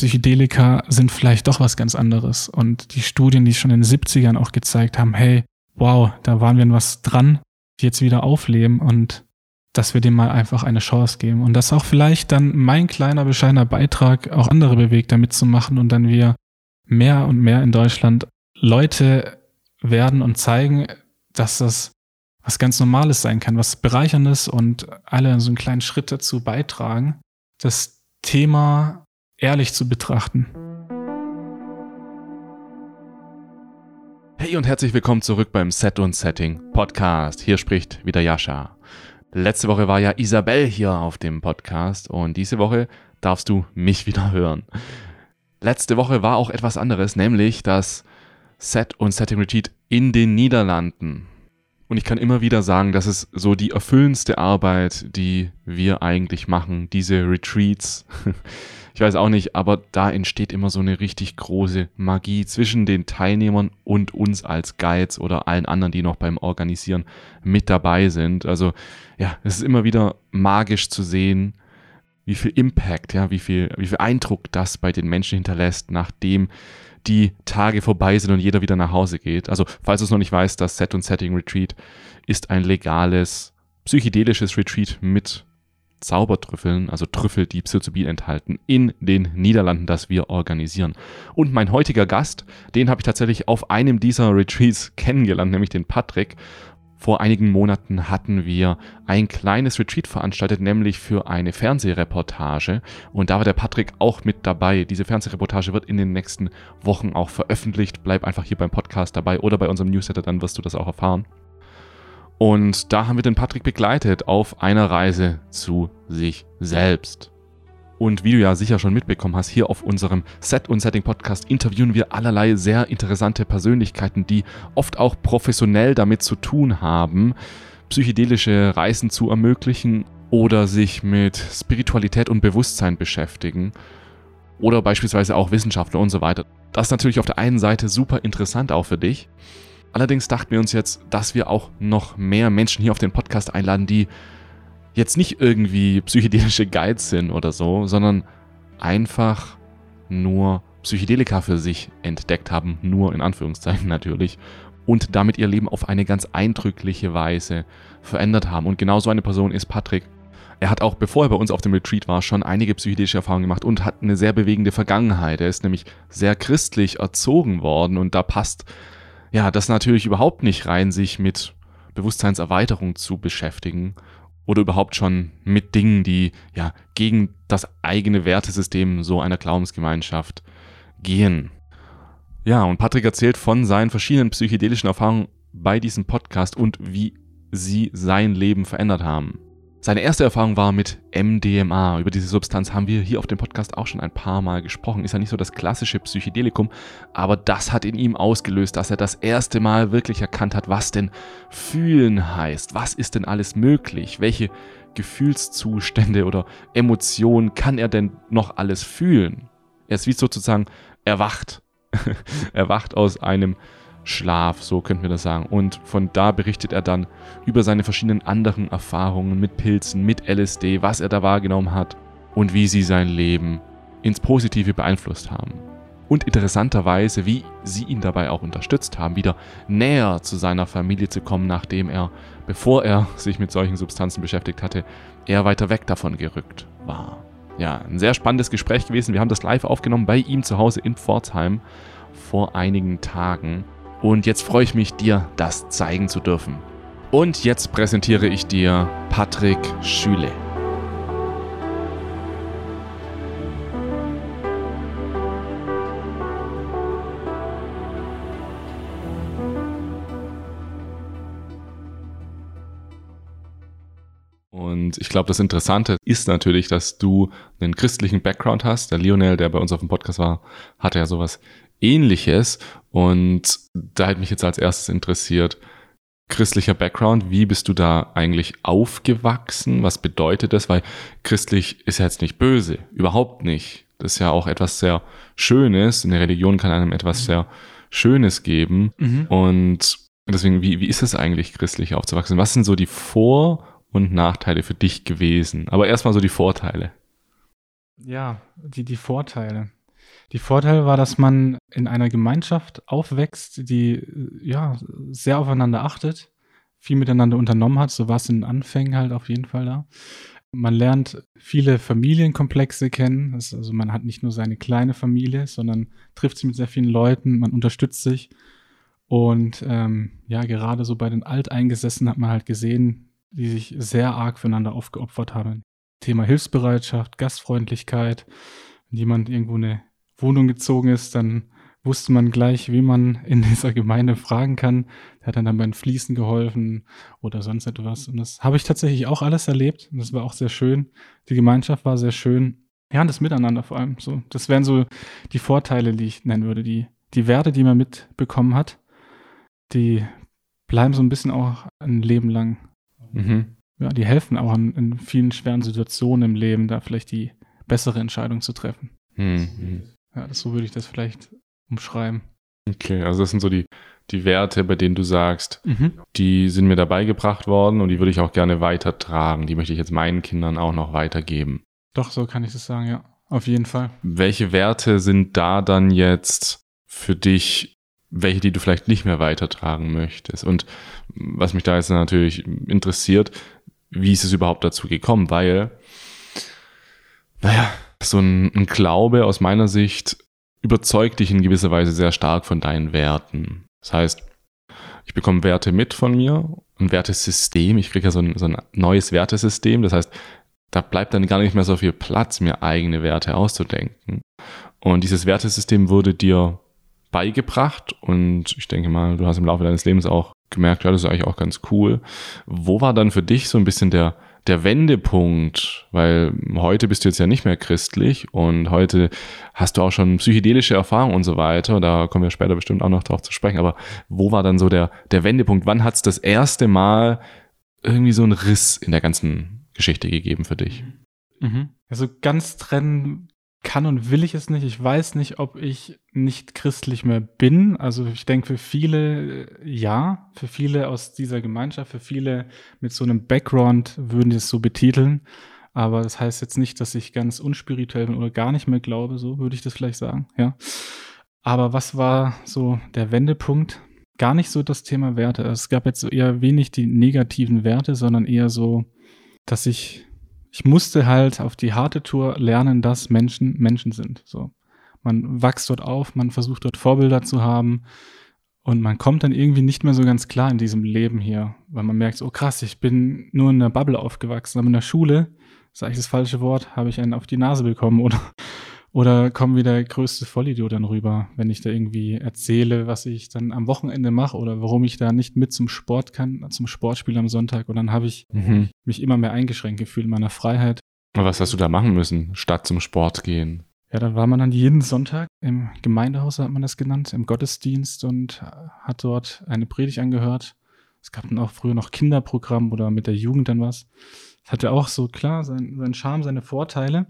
Psychedelika sind vielleicht doch was ganz anderes. Und die Studien, die schon in den 70ern auch gezeigt haben, hey, wow, da waren wir in was dran, die jetzt wieder aufleben und dass wir dem mal einfach eine Chance geben. Und dass auch vielleicht dann mein kleiner, bescheidener Beitrag auch andere bewegt, damit zu machen und dann wir mehr und mehr in Deutschland Leute werden und zeigen, dass das was ganz Normales sein kann, was Bereicherndes und alle so einen kleinen Schritt dazu beitragen, das Thema ehrlich zu betrachten. Hey und herzlich willkommen zurück beim Set und Setting Podcast. Hier spricht wieder Jascha. Letzte Woche war ja Isabel hier auf dem Podcast und diese Woche darfst du mich wieder hören. Letzte Woche war auch etwas anderes, nämlich das Set und Setting Retreat in den Niederlanden. Und ich kann immer wieder sagen, das ist so die erfüllendste Arbeit, die wir eigentlich machen, diese Retreats. Ich weiß auch nicht, aber da entsteht immer so eine richtig große Magie zwischen den Teilnehmern und uns als Guides oder allen anderen, die noch beim Organisieren mit dabei sind. Also ja, es ist immer wieder magisch zu sehen, wie viel Impact, ja, wie viel, wie viel Eindruck das bei den Menschen hinterlässt, nachdem die Tage vorbei sind und jeder wieder nach Hause geht. Also, falls du es noch nicht weißt, das Set und Setting Retreat ist ein legales psychedelisches Retreat mit Zaubertrüffeln, also Trüffel, die Psilocybin enthalten, in den Niederlanden, das wir organisieren. Und mein heutiger Gast, den habe ich tatsächlich auf einem dieser Retreats kennengelernt, nämlich den Patrick. Vor einigen Monaten hatten wir ein kleines Retreat veranstaltet, nämlich für eine Fernsehreportage. Und da war der Patrick auch mit dabei. Diese Fernsehreportage wird in den nächsten Wochen auch veröffentlicht. Bleib einfach hier beim Podcast dabei oder bei unserem Newsletter, dann wirst du das auch erfahren. Und da haben wir den Patrick begleitet auf einer Reise zu sich selbst. Und wie du ja sicher schon mitbekommen hast, hier auf unserem Set und Setting Podcast interviewen wir allerlei sehr interessante Persönlichkeiten, die oft auch professionell damit zu tun haben, psychedelische Reisen zu ermöglichen oder sich mit Spiritualität und Bewusstsein beschäftigen oder beispielsweise auch Wissenschaftler und so weiter. Das ist natürlich auf der einen Seite super interessant auch für dich. Allerdings dachten wir uns jetzt, dass wir auch noch mehr Menschen hier auf den Podcast einladen, die jetzt nicht irgendwie psychedelische Guides sind oder so, sondern einfach nur Psychedelika für sich entdeckt haben, nur in Anführungszeichen natürlich, und damit ihr Leben auf eine ganz eindrückliche Weise verändert haben. Und genau so eine Person ist Patrick. Er hat auch, bevor er bei uns auf dem Retreat war, schon einige psychedelische Erfahrungen gemacht und hat eine sehr bewegende Vergangenheit. Er ist nämlich sehr christlich erzogen worden und da passt ja das natürlich überhaupt nicht rein, sich mit Bewusstseinserweiterung zu beschäftigen oder überhaupt schon mit Dingen, die ja gegen das eigene Wertesystem so einer Glaubensgemeinschaft gehen. Ja, und Patrick erzählt von seinen verschiedenen psychedelischen Erfahrungen bei diesem Podcast und wie sie sein Leben verändert haben. Seine erste Erfahrung war mit MDMA. Über diese Substanz haben wir hier auf dem Podcast auch schon ein paar Mal gesprochen. Ist ja nicht so das klassische Psychedelikum, aber das hat in ihm ausgelöst, dass er das erste Mal wirklich erkannt hat, was denn fühlen heißt. Was ist denn alles möglich? Welche Gefühlszustände oder Emotionen kann er denn noch alles fühlen? Er ist wie sozusagen erwacht. erwacht aus einem Schlaf, so könnten wir das sagen. Und von da berichtet er dann über seine verschiedenen anderen Erfahrungen mit Pilzen, mit LSD, was er da wahrgenommen hat und wie sie sein Leben ins Positive beeinflusst haben. Und interessanterweise, wie sie ihn dabei auch unterstützt haben, wieder näher zu seiner Familie zu kommen, nachdem er, bevor er sich mit solchen Substanzen beschäftigt hatte, eher weiter weg davon gerückt war. Ja, ein sehr spannendes Gespräch gewesen. Wir haben das live aufgenommen bei ihm zu Hause in Pforzheim vor einigen Tagen. Und jetzt freue ich mich, dir das zeigen zu dürfen. Und jetzt präsentiere ich dir Patrick Schüle. Und ich glaube, das Interessante ist natürlich, dass du einen christlichen Background hast. Der Lionel, der bei uns auf dem Podcast war, hatte ja sowas ähnliches. Und da hätte mich jetzt als erstes interessiert, christlicher Background, wie bist du da eigentlich aufgewachsen? Was bedeutet das? Weil christlich ist ja jetzt nicht böse, überhaupt nicht. Das ist ja auch etwas sehr Schönes. Eine Religion kann einem etwas sehr Schönes geben. Mhm. Und deswegen, wie, wie ist es eigentlich, christlich aufzuwachsen? Was sind so die Vor- und Nachteile für dich gewesen? Aber erstmal so die Vorteile. Ja, die, die Vorteile. Die Vorteil war, dass man in einer Gemeinschaft aufwächst, die ja sehr aufeinander achtet, viel miteinander unternommen hat. So war es in den Anfängen halt auf jeden Fall da. Man lernt viele Familienkomplexe kennen. also man hat nicht nur seine kleine Familie, sondern trifft sich mit sehr vielen Leuten, man unterstützt sich. Und ähm, ja, gerade so bei den Alteingesessenen hat man halt gesehen, die sich sehr arg füreinander aufgeopfert haben. Thema Hilfsbereitschaft, Gastfreundlichkeit. Wenn jemand irgendwo eine Wohnung gezogen ist, dann wusste man gleich, wie man in dieser Gemeinde fragen kann. Der hat dann, dann beim Fließen geholfen oder sonst etwas. Und das habe ich tatsächlich auch alles erlebt. Und das war auch sehr schön. Die Gemeinschaft war sehr schön. Ja, und das Miteinander vor allem. So, das wären so die Vorteile, die ich nennen würde. Die, die Werte, die man mitbekommen hat, die bleiben so ein bisschen auch ein Leben lang. Mhm. Ja, die helfen auch in, in, vielen schweren Situationen im Leben, da vielleicht die bessere Entscheidung zu treffen. Mhm. Ja, das, so würde ich das vielleicht umschreiben. Okay, also das sind so die, die Werte, bei denen du sagst, mhm. die sind mir dabei gebracht worden und die würde ich auch gerne weitertragen. Die möchte ich jetzt meinen Kindern auch noch weitergeben. Doch, so kann ich das sagen, ja. Auf jeden Fall. Welche Werte sind da dann jetzt für dich, welche, die du vielleicht nicht mehr weitertragen möchtest? Und was mich da jetzt natürlich interessiert, wie ist es überhaupt dazu gekommen? Weil, naja, so ein, ein Glaube aus meiner Sicht überzeugt dich in gewisser Weise sehr stark von deinen Werten. Das heißt, ich bekomme Werte mit von mir, ein Wertesystem. Ich kriege ja so ein, so ein neues Wertesystem. Das heißt, da bleibt dann gar nicht mehr so viel Platz, mir eigene Werte auszudenken. Und dieses Wertesystem wurde dir beigebracht und ich denke mal, du hast im Laufe deines Lebens auch gemerkt, ja, das ist eigentlich auch ganz cool. Wo war dann für dich so ein bisschen der, der Wendepunkt, weil heute bist du jetzt ja nicht mehr christlich und heute hast du auch schon psychedelische Erfahrungen und so weiter. Da kommen wir später bestimmt auch noch drauf zu sprechen. Aber wo war dann so der, der Wendepunkt? Wann hat es das erste Mal irgendwie so einen Riss in der ganzen Geschichte gegeben für dich? Mhm. Also ganz trennen kann und will ich es nicht. Ich weiß nicht, ob ich nicht christlich mehr bin. Also ich denke für viele ja, für viele aus dieser Gemeinschaft, für viele mit so einem Background würden es so betiteln. Aber das heißt jetzt nicht, dass ich ganz unspirituell bin oder gar nicht mehr glaube, so würde ich das vielleicht sagen, ja. Aber was war so der Wendepunkt? Gar nicht so das Thema Werte. Es gab jetzt eher wenig die negativen Werte, sondern eher so, dass ich ich musste halt auf die harte Tour lernen, dass Menschen Menschen sind. So. Man wächst dort auf, man versucht dort Vorbilder zu haben und man kommt dann irgendwie nicht mehr so ganz klar in diesem Leben hier, weil man merkt, oh krass, ich bin nur in einer Bubble aufgewachsen, aber in der Schule, sage ich das falsche Wort, habe ich einen auf die Nase bekommen oder oder kommen wie der größte Vollidiot dann rüber, wenn ich da irgendwie erzähle, was ich dann am Wochenende mache oder warum ich da nicht mit zum Sport kann, zum Sportspiel am Sonntag. Und dann habe ich mhm. mich immer mehr eingeschränkt gefühlt in meiner Freiheit. Aber was hast du da machen müssen, statt zum Sport gehen? Ja, dann war man dann jeden Sonntag im Gemeindehaus, hat man das genannt, im Gottesdienst und hat dort eine Predigt angehört. Es gab dann auch früher noch Kinderprogramm oder mit der Jugend dann was. Das hatte auch so klar seinen, seinen Charme, seine Vorteile.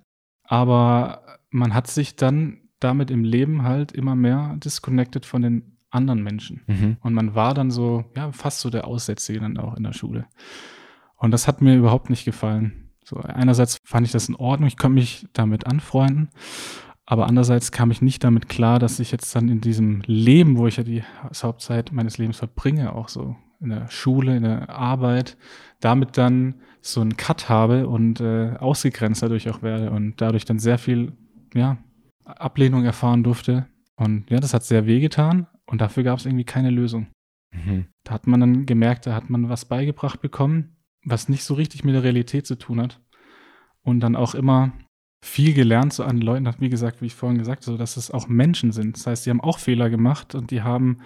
Aber man hat sich dann damit im Leben halt immer mehr disconnected von den anderen Menschen. Mhm. Und man war dann so, ja, fast so der Aussätzige dann auch in der Schule. Und das hat mir überhaupt nicht gefallen. So, einerseits fand ich das in Ordnung, ich konnte mich damit anfreunden, aber andererseits kam ich nicht damit klar, dass ich jetzt dann in diesem Leben, wo ich ja die Hauptzeit meines Lebens verbringe, auch so in der Schule, in der Arbeit, damit dann so einen Cut habe und äh, ausgegrenzt dadurch auch werde und dadurch dann sehr viel ja, Ablehnung erfahren durfte. Und ja, das hat sehr wehgetan und dafür gab es irgendwie keine Lösung. Mhm. Da hat man dann gemerkt, da hat man was beigebracht bekommen, was nicht so richtig mit der Realität zu tun hat. Und dann auch immer viel gelernt so an Leuten, wie gesagt, wie ich vorhin gesagt habe, dass es auch Menschen sind. Das heißt, die haben auch Fehler gemacht und die haben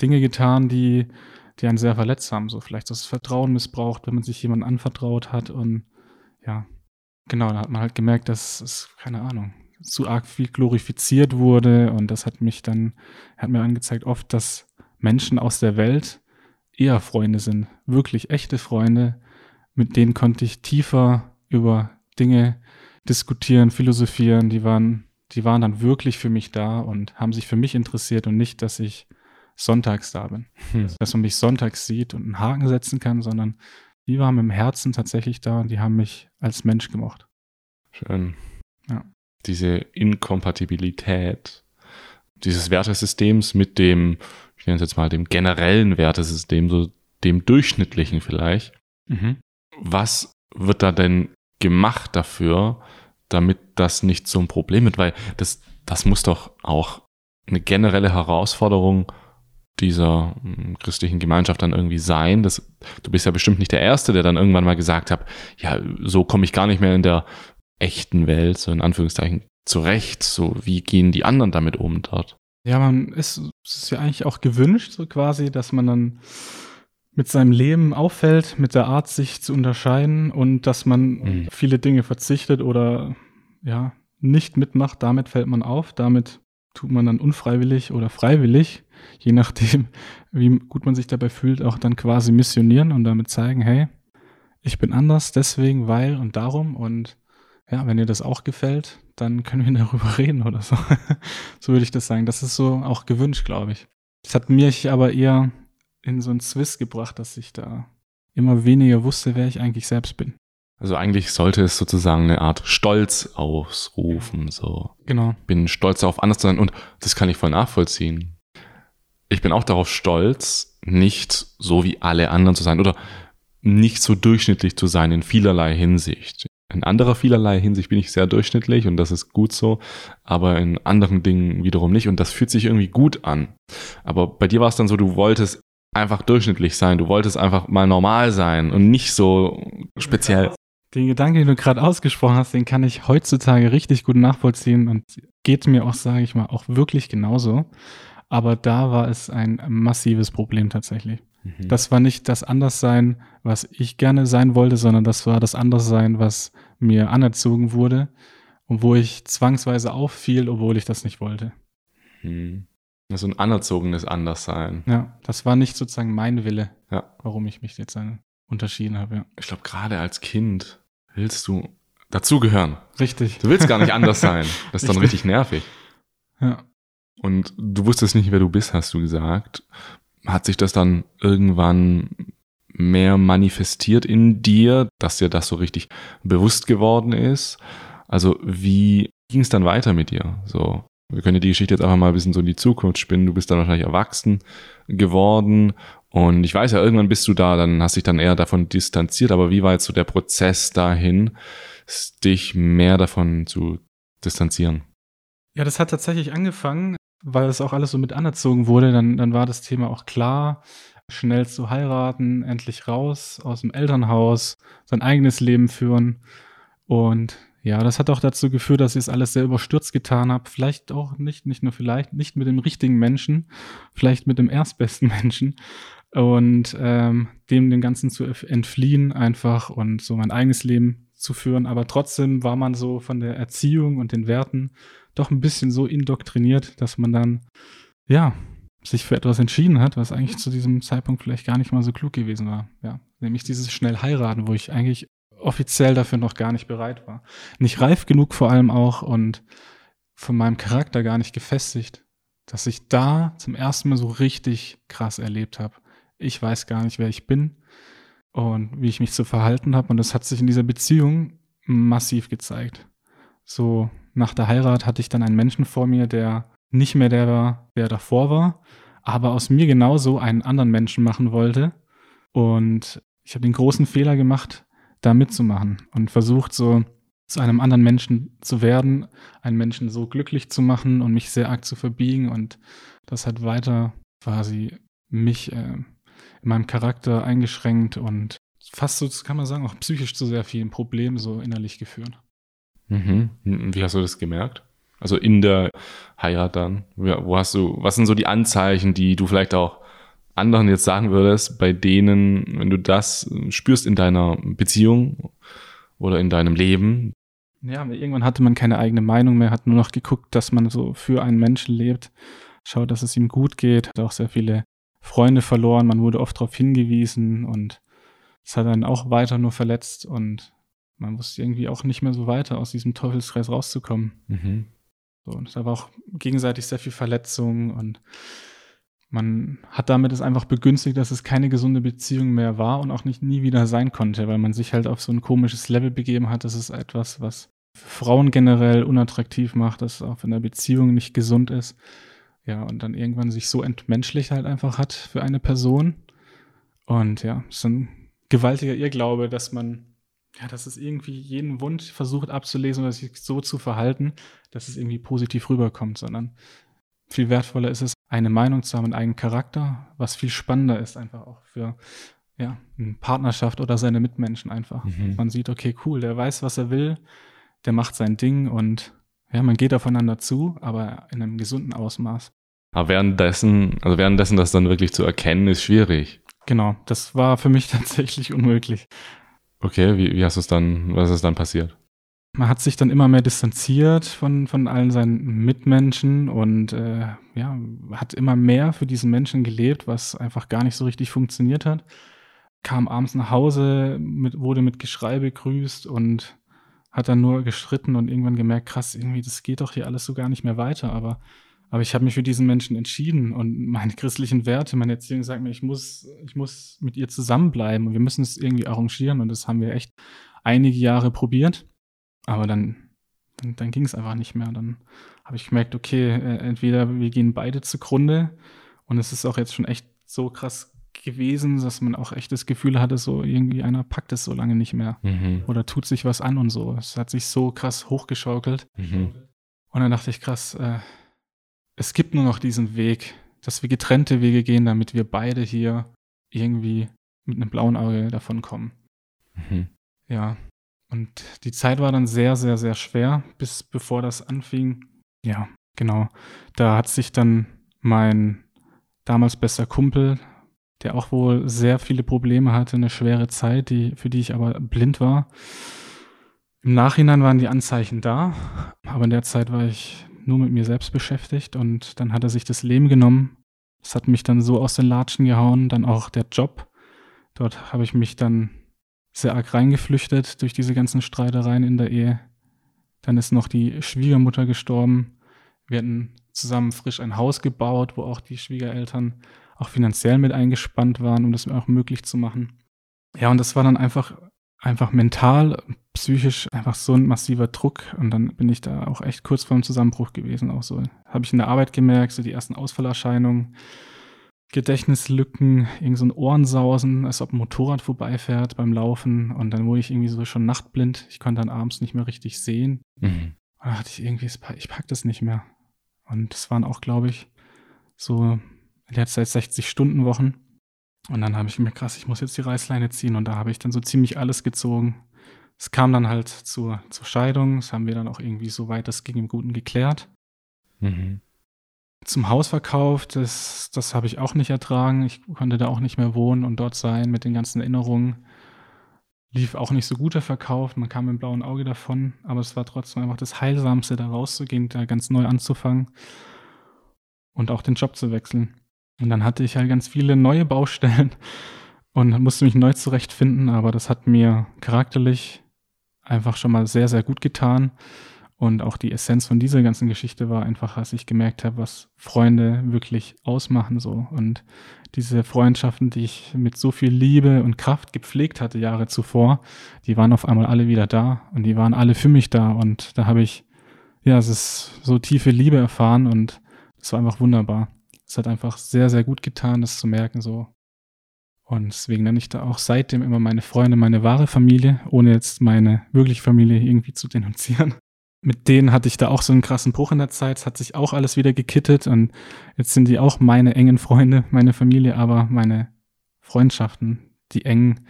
Dinge getan, die, die einen sehr verletzt haben. So vielleicht das Vertrauen missbraucht, wenn man sich jemandem anvertraut hat. Und ja, genau, da hat man halt gemerkt, dass es, keine Ahnung, zu arg viel glorifiziert wurde. Und das hat mich dann, hat mir angezeigt oft, dass Menschen aus der Welt eher Freunde sind. Wirklich echte Freunde. Mit denen konnte ich tiefer über Dinge diskutieren, philosophieren. Die waren, die waren dann wirklich für mich da und haben sich für mich interessiert und nicht, dass ich sonntags da bin. Hm. Dass man mich sonntags sieht und einen Haken setzen kann, sondern die waren im Herzen tatsächlich da und die haben mich als Mensch gemocht. Schön. Ja. diese Inkompatibilität dieses Wertesystems mit dem, ich nenne es jetzt mal dem generellen Wertesystem, so dem durchschnittlichen vielleicht. Mhm. Was wird da denn gemacht dafür, damit das nicht so ein Problem wird? Weil das, das muss doch auch eine generelle Herausforderung dieser hm, christlichen Gemeinschaft dann irgendwie sein. Das, du bist ja bestimmt nicht der Erste, der dann irgendwann mal gesagt hat, ja, so komme ich gar nicht mehr in der echten Welt, so in Anführungszeichen, zurecht. So, wie gehen die anderen damit um dort? Ja, man ist, es ist ja eigentlich auch gewünscht, so quasi, dass man dann mit seinem Leben auffällt, mit der Art, sich zu unterscheiden und dass man mhm. viele Dinge verzichtet oder ja, nicht mitmacht, damit fällt man auf, damit tut man dann unfreiwillig oder freiwillig, je nachdem, wie gut man sich dabei fühlt, auch dann quasi missionieren und damit zeigen, hey, ich bin anders, deswegen, weil und darum und ja, wenn dir das auch gefällt, dann können wir darüber reden oder so. so würde ich das sagen. Das ist so auch gewünscht, glaube ich. Das hat mich aber eher in so einen Swiss gebracht, dass ich da immer weniger wusste, wer ich eigentlich selbst bin. Also eigentlich sollte es sozusagen eine Art Stolz ausrufen. So. Genau. Bin stolz darauf, anders zu sein und das kann ich voll nachvollziehen. Ich bin auch darauf stolz, nicht so wie alle anderen zu sein oder nicht so durchschnittlich zu sein in vielerlei Hinsicht. In anderer vielerlei Hinsicht bin ich sehr durchschnittlich und das ist gut so, aber in anderen Dingen wiederum nicht und das fühlt sich irgendwie gut an. Aber bei dir war es dann so, du wolltest einfach durchschnittlich sein, du wolltest einfach mal normal sein und nicht so speziell. Den Gedanken, den du gerade ausgesprochen hast, den kann ich heutzutage richtig gut nachvollziehen und geht mir auch, sage ich mal, auch wirklich genauso. Aber da war es ein massives Problem tatsächlich. Mhm. Das war nicht das Anderssein, was ich gerne sein wollte, sondern das war das Anderssein, was mir anerzogen wurde und wo ich zwangsweise auffiel, obwohl ich das nicht wollte. Mhm. So ein anerzogenes Anderssein. Ja, das war nicht sozusagen mein Wille, ja. warum ich mich jetzt unterschieden habe. Ja. Ich glaube, gerade als Kind willst du dazugehören. Richtig. Du willst gar nicht anders sein. Das ist dann richtig nervig. Ja. Und du wusstest nicht, wer du bist, hast du gesagt hat sich das dann irgendwann mehr manifestiert in dir, dass dir das so richtig bewusst geworden ist? Also wie ging es dann weiter mit dir? So, wir können die Geschichte jetzt einfach mal ein bisschen so in die Zukunft spinnen. Du bist dann wahrscheinlich erwachsen geworden und ich weiß ja, irgendwann bist du da, dann hast dich dann eher davon distanziert, aber wie war jetzt so der Prozess dahin, dich mehr davon zu distanzieren? Ja, das hat tatsächlich angefangen weil es auch alles so mit anerzogen wurde, dann, dann war das Thema auch klar, schnell zu heiraten, endlich raus aus dem Elternhaus, sein eigenes Leben führen. Und ja, das hat auch dazu geführt, dass ich es alles sehr überstürzt getan habe. Vielleicht auch nicht, nicht nur vielleicht, nicht mit dem richtigen Menschen, vielleicht mit dem erstbesten Menschen. Und ähm, dem dem Ganzen zu entfliehen einfach und so mein eigenes Leben zu führen. Aber trotzdem war man so von der Erziehung und den Werten doch ein bisschen so indoktriniert, dass man dann, ja, sich für etwas entschieden hat, was eigentlich zu diesem Zeitpunkt vielleicht gar nicht mal so klug gewesen war. Ja, nämlich dieses schnell heiraten, wo ich eigentlich offiziell dafür noch gar nicht bereit war. Nicht reif genug vor allem auch und von meinem Charakter gar nicht gefestigt, dass ich da zum ersten Mal so richtig krass erlebt habe. Ich weiß gar nicht, wer ich bin und wie ich mich zu verhalten habe und das hat sich in dieser Beziehung massiv gezeigt. So nach der Heirat hatte ich dann einen Menschen vor mir, der nicht mehr der war, der davor war, aber aus mir genauso einen anderen Menschen machen wollte. Und ich habe den großen Fehler gemacht, da mitzumachen und versucht so zu einem anderen Menschen zu werden, einen Menschen so glücklich zu machen und mich sehr arg zu verbiegen. Und das hat weiter quasi mich äh, in meinem Charakter eingeschränkt und fast so, kann man sagen, auch psychisch zu sehr vielen Problemen so innerlich geführt. Mhm. Wie hast du das gemerkt? Also in der Heirat dann? Wo hast du, was sind so die Anzeichen, die du vielleicht auch anderen jetzt sagen würdest, bei denen, wenn du das spürst in deiner Beziehung oder in deinem Leben? Ja, irgendwann hatte man keine eigene Meinung mehr, hat nur noch geguckt, dass man so für einen Menschen lebt, schaut, dass es ihm gut geht, hat auch sehr viele Freunde verloren, man wurde oft darauf hingewiesen und es hat dann auch weiter nur verletzt und man wusste irgendwie auch nicht mehr so weiter, aus diesem Teufelskreis rauszukommen. Mhm. So, und da war auch gegenseitig sehr viel Verletzung und man hat damit es einfach begünstigt, dass es keine gesunde Beziehung mehr war und auch nicht nie wieder sein konnte, weil man sich halt auf so ein komisches Level begeben hat. Das ist etwas, was Frauen generell unattraktiv macht, dass es auch in der Beziehung nicht gesund ist. Ja, und dann irgendwann sich so entmenschlicht halt einfach hat für eine Person. Und ja, es ist ein gewaltiger Irrglaube, dass man, ja, dass es irgendwie jeden Wunsch versucht abzulesen oder sich so zu verhalten, dass es irgendwie positiv rüberkommt, sondern viel wertvoller ist es, eine Meinung zu haben, einen eigenen Charakter, was viel spannender ist einfach auch für ja, eine Partnerschaft oder seine Mitmenschen einfach. Mhm. Man sieht, okay, cool, der weiß, was er will, der macht sein Ding und ja, man geht aufeinander zu, aber in einem gesunden Ausmaß. Aber währenddessen, also währenddessen das dann wirklich zu erkennen, ist schwierig. Genau, das war für mich tatsächlich unmöglich. Okay, wie, wie hast du es dann, was ist dann passiert? Man hat sich dann immer mehr distanziert von, von allen seinen Mitmenschen und äh, ja, hat immer mehr für diesen Menschen gelebt, was einfach gar nicht so richtig funktioniert hat. Kam abends nach Hause, mit, wurde mit Geschrei begrüßt und hat dann nur gestritten und irgendwann gemerkt, krass, irgendwie, das geht doch hier alles so gar nicht mehr weiter, aber aber ich habe mich für diesen Menschen entschieden und meine christlichen Werte, meine Erziehung sagt mir, ich muss, ich muss mit ihr zusammenbleiben und wir müssen es irgendwie arrangieren und das haben wir echt einige Jahre probiert. Aber dann, dann, dann ging es einfach nicht mehr. Dann habe ich gemerkt, okay, äh, entweder wir gehen beide zugrunde und es ist auch jetzt schon echt so krass gewesen, dass man auch echt das Gefühl hatte, so irgendwie einer packt es so lange nicht mehr mhm. oder tut sich was an und so. Es hat sich so krass hochgeschaukelt. Mhm. Und dann dachte ich, krass, äh, es gibt nur noch diesen Weg, dass wir getrennte Wege gehen, damit wir beide hier irgendwie mit einem blauen Auge davonkommen. Mhm. Ja. Und die Zeit war dann sehr, sehr, sehr schwer, bis bevor das anfing. Ja, genau. Da hat sich dann mein damals bester Kumpel, der auch wohl sehr viele Probleme hatte, eine schwere Zeit, die, für die ich aber blind war. Im Nachhinein waren die Anzeichen da, aber in der Zeit war ich nur mit mir selbst beschäftigt und dann hat er sich das Leben genommen. Das hat mich dann so aus den Latschen gehauen, dann auch der Job. Dort habe ich mich dann sehr arg reingeflüchtet durch diese ganzen Streitereien in der Ehe. Dann ist noch die Schwiegermutter gestorben. Wir hatten zusammen frisch ein Haus gebaut, wo auch die Schwiegereltern auch finanziell mit eingespannt waren, um das auch möglich zu machen. Ja, und das war dann einfach einfach mental, psychisch einfach so ein massiver Druck. Und dann bin ich da auch echt kurz vor dem Zusammenbruch gewesen. Auch so habe ich in der Arbeit gemerkt, so die ersten Ausfallerscheinungen, Gedächtnislücken, irgend so ein Ohrensausen, als ob ein Motorrad vorbeifährt beim Laufen. Und dann wurde ich irgendwie so schon nachtblind. Ich konnte dann abends nicht mehr richtig sehen. Mhm. Und da hatte ich irgendwie, ich pack das nicht mehr. Und das waren auch, glaube ich, so letzte 60 Stunden Wochen. Und dann habe ich mir krass, ich muss jetzt die Reißleine ziehen und da habe ich dann so ziemlich alles gezogen. Es kam dann halt zur, zur Scheidung, das haben wir dann auch irgendwie so weit das ging im Guten geklärt. Mhm. Zum Hausverkauf, das, das habe ich auch nicht ertragen. Ich konnte da auch nicht mehr wohnen und dort sein mit den ganzen Erinnerungen. Lief auch nicht so gut der Verkauf, man kam mit dem blauen Auge davon, aber es war trotzdem einfach das Heilsamste, da rauszugehen, da ganz neu anzufangen und auch den Job zu wechseln. Und dann hatte ich halt ganz viele neue Baustellen und musste mich neu zurechtfinden, aber das hat mir charakterlich einfach schon mal sehr, sehr gut getan. Und auch die Essenz von dieser ganzen Geschichte war einfach, dass ich gemerkt habe, was Freunde wirklich ausmachen so. Und diese Freundschaften, die ich mit so viel Liebe und Kraft gepflegt hatte Jahre zuvor, die waren auf einmal alle wieder da und die waren alle für mich da. Und da habe ich, ja, es ist so tiefe Liebe erfahren und es war einfach wunderbar es hat einfach sehr, sehr gut getan, das zu merken so. Und deswegen nenne ich da auch seitdem immer meine Freunde meine wahre Familie, ohne jetzt meine wirkliche Familie irgendwie zu denunzieren. Mit denen hatte ich da auch so einen krassen Bruch in der Zeit. Es hat sich auch alles wieder gekittet und jetzt sind die auch meine engen Freunde, meine Familie, aber meine Freundschaften, die engen,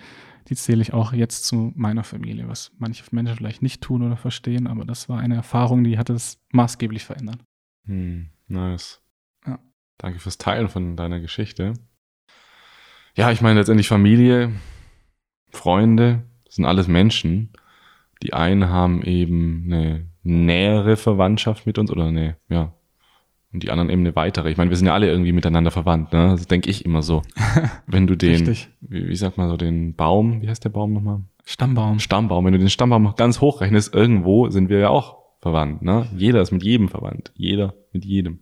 die zähle ich auch jetzt zu meiner Familie, was manche Menschen vielleicht nicht tun oder verstehen, aber das war eine Erfahrung, die hat es maßgeblich verändert. Hm, nice. Danke fürs Teilen von deiner Geschichte. Ja, ich meine letztendlich Familie, Freunde, sind alles Menschen. Die einen haben eben eine nähere Verwandtschaft mit uns oder eine, ja, und die anderen eben eine weitere. Ich meine, wir sind ja alle irgendwie miteinander verwandt, ne? Das denke ich immer so. Wenn du den, wie, wie sagt man so, den Baum, wie heißt der Baum nochmal? Stammbaum. Stammbaum. Wenn du den Stammbaum ganz hochrechnest, irgendwo sind wir ja auch verwandt, ne? Jeder ist mit jedem verwandt. Jeder mit jedem.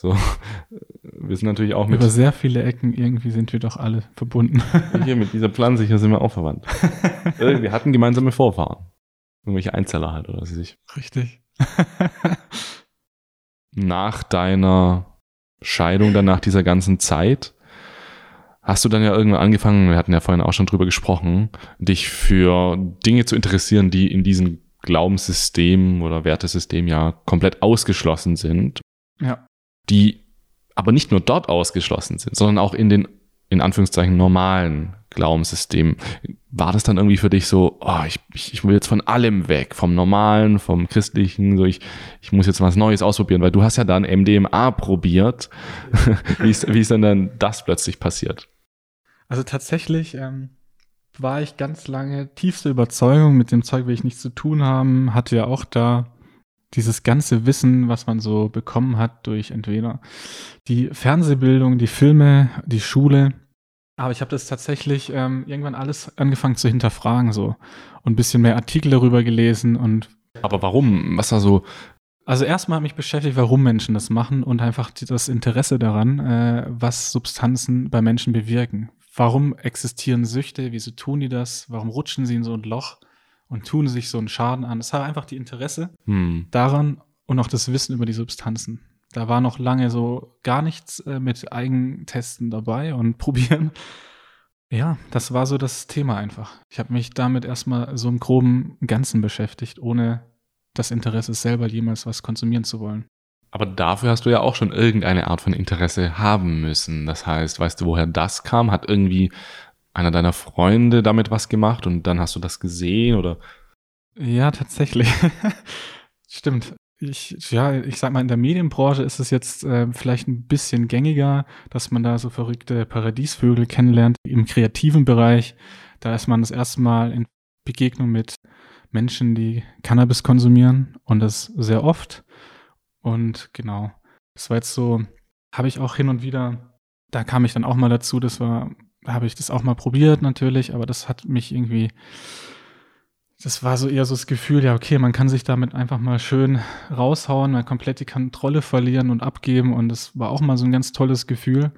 So, wir sind natürlich auch mit. Über sehr viele Ecken irgendwie sind wir doch alle verbunden. Hier mit dieser Pflanze hier sind wir auch verwandt. wir hatten gemeinsame Vorfahren. Irgendwelche Einzeller halt, oder was weiß ich. Richtig. nach deiner Scheidung, dann nach dieser ganzen Zeit, hast du dann ja irgendwann angefangen, wir hatten ja vorhin auch schon drüber gesprochen, dich für Dinge zu interessieren, die in diesem Glaubenssystem oder Wertesystem ja komplett ausgeschlossen sind. Ja. Die aber nicht nur dort ausgeschlossen sind, sondern auch in den, in Anführungszeichen, normalen Glaubenssystem. War das dann irgendwie für dich so, oh, ich, ich will jetzt von allem weg, vom Normalen, vom Christlichen, so ich, ich muss jetzt was Neues ausprobieren, weil du hast ja dann MDMA probiert. wie, ist, wie ist denn dann das plötzlich passiert? Also tatsächlich ähm, war ich ganz lange tiefste Überzeugung, mit dem Zeug will ich nichts zu tun haben, hatte ja auch da dieses ganze Wissen, was man so bekommen hat durch entweder die Fernsehbildung, die Filme, die Schule, aber ich habe das tatsächlich ähm, irgendwann alles angefangen zu hinterfragen so und ein bisschen mehr Artikel darüber gelesen und. Aber warum? Was da so? Also erstmal hat mich beschäftigt, warum Menschen das machen und einfach das Interesse daran, äh, was Substanzen bei Menschen bewirken. Warum existieren Süchte? Wieso tun die das? Warum rutschen sie in so ein Loch und tun sich so einen Schaden an? Es hat einfach die Interesse hm. daran und auch das Wissen über die Substanzen. Da war noch lange so gar nichts äh, mit Eigentesten dabei und probieren. Ja, das war so das Thema einfach. Ich habe mich damit erstmal so im groben Ganzen beschäftigt, ohne das Interesse selber jemals was konsumieren zu wollen. Aber dafür hast du ja auch schon irgendeine Art von Interesse haben müssen. Das heißt, weißt du, woher das kam? Hat irgendwie einer deiner Freunde damit was gemacht und dann hast du das gesehen oder? Ja, tatsächlich. Stimmt ich, ja, ich sag mal, in der Medienbranche ist es jetzt äh, vielleicht ein bisschen gängiger, dass man da so verrückte Paradiesvögel kennenlernt. Im kreativen Bereich, da ist man das erste Mal in Begegnung mit Menschen, die Cannabis konsumieren und das sehr oft. Und genau, das war jetzt so, habe ich auch hin und wieder, da kam ich dann auch mal dazu, das war, habe ich das auch mal probiert natürlich, aber das hat mich irgendwie das war so eher so das Gefühl, ja, okay, man kann sich damit einfach mal schön raushauen, mal komplett die Kontrolle verlieren und abgeben. Und das war auch mal so ein ganz tolles Gefühl,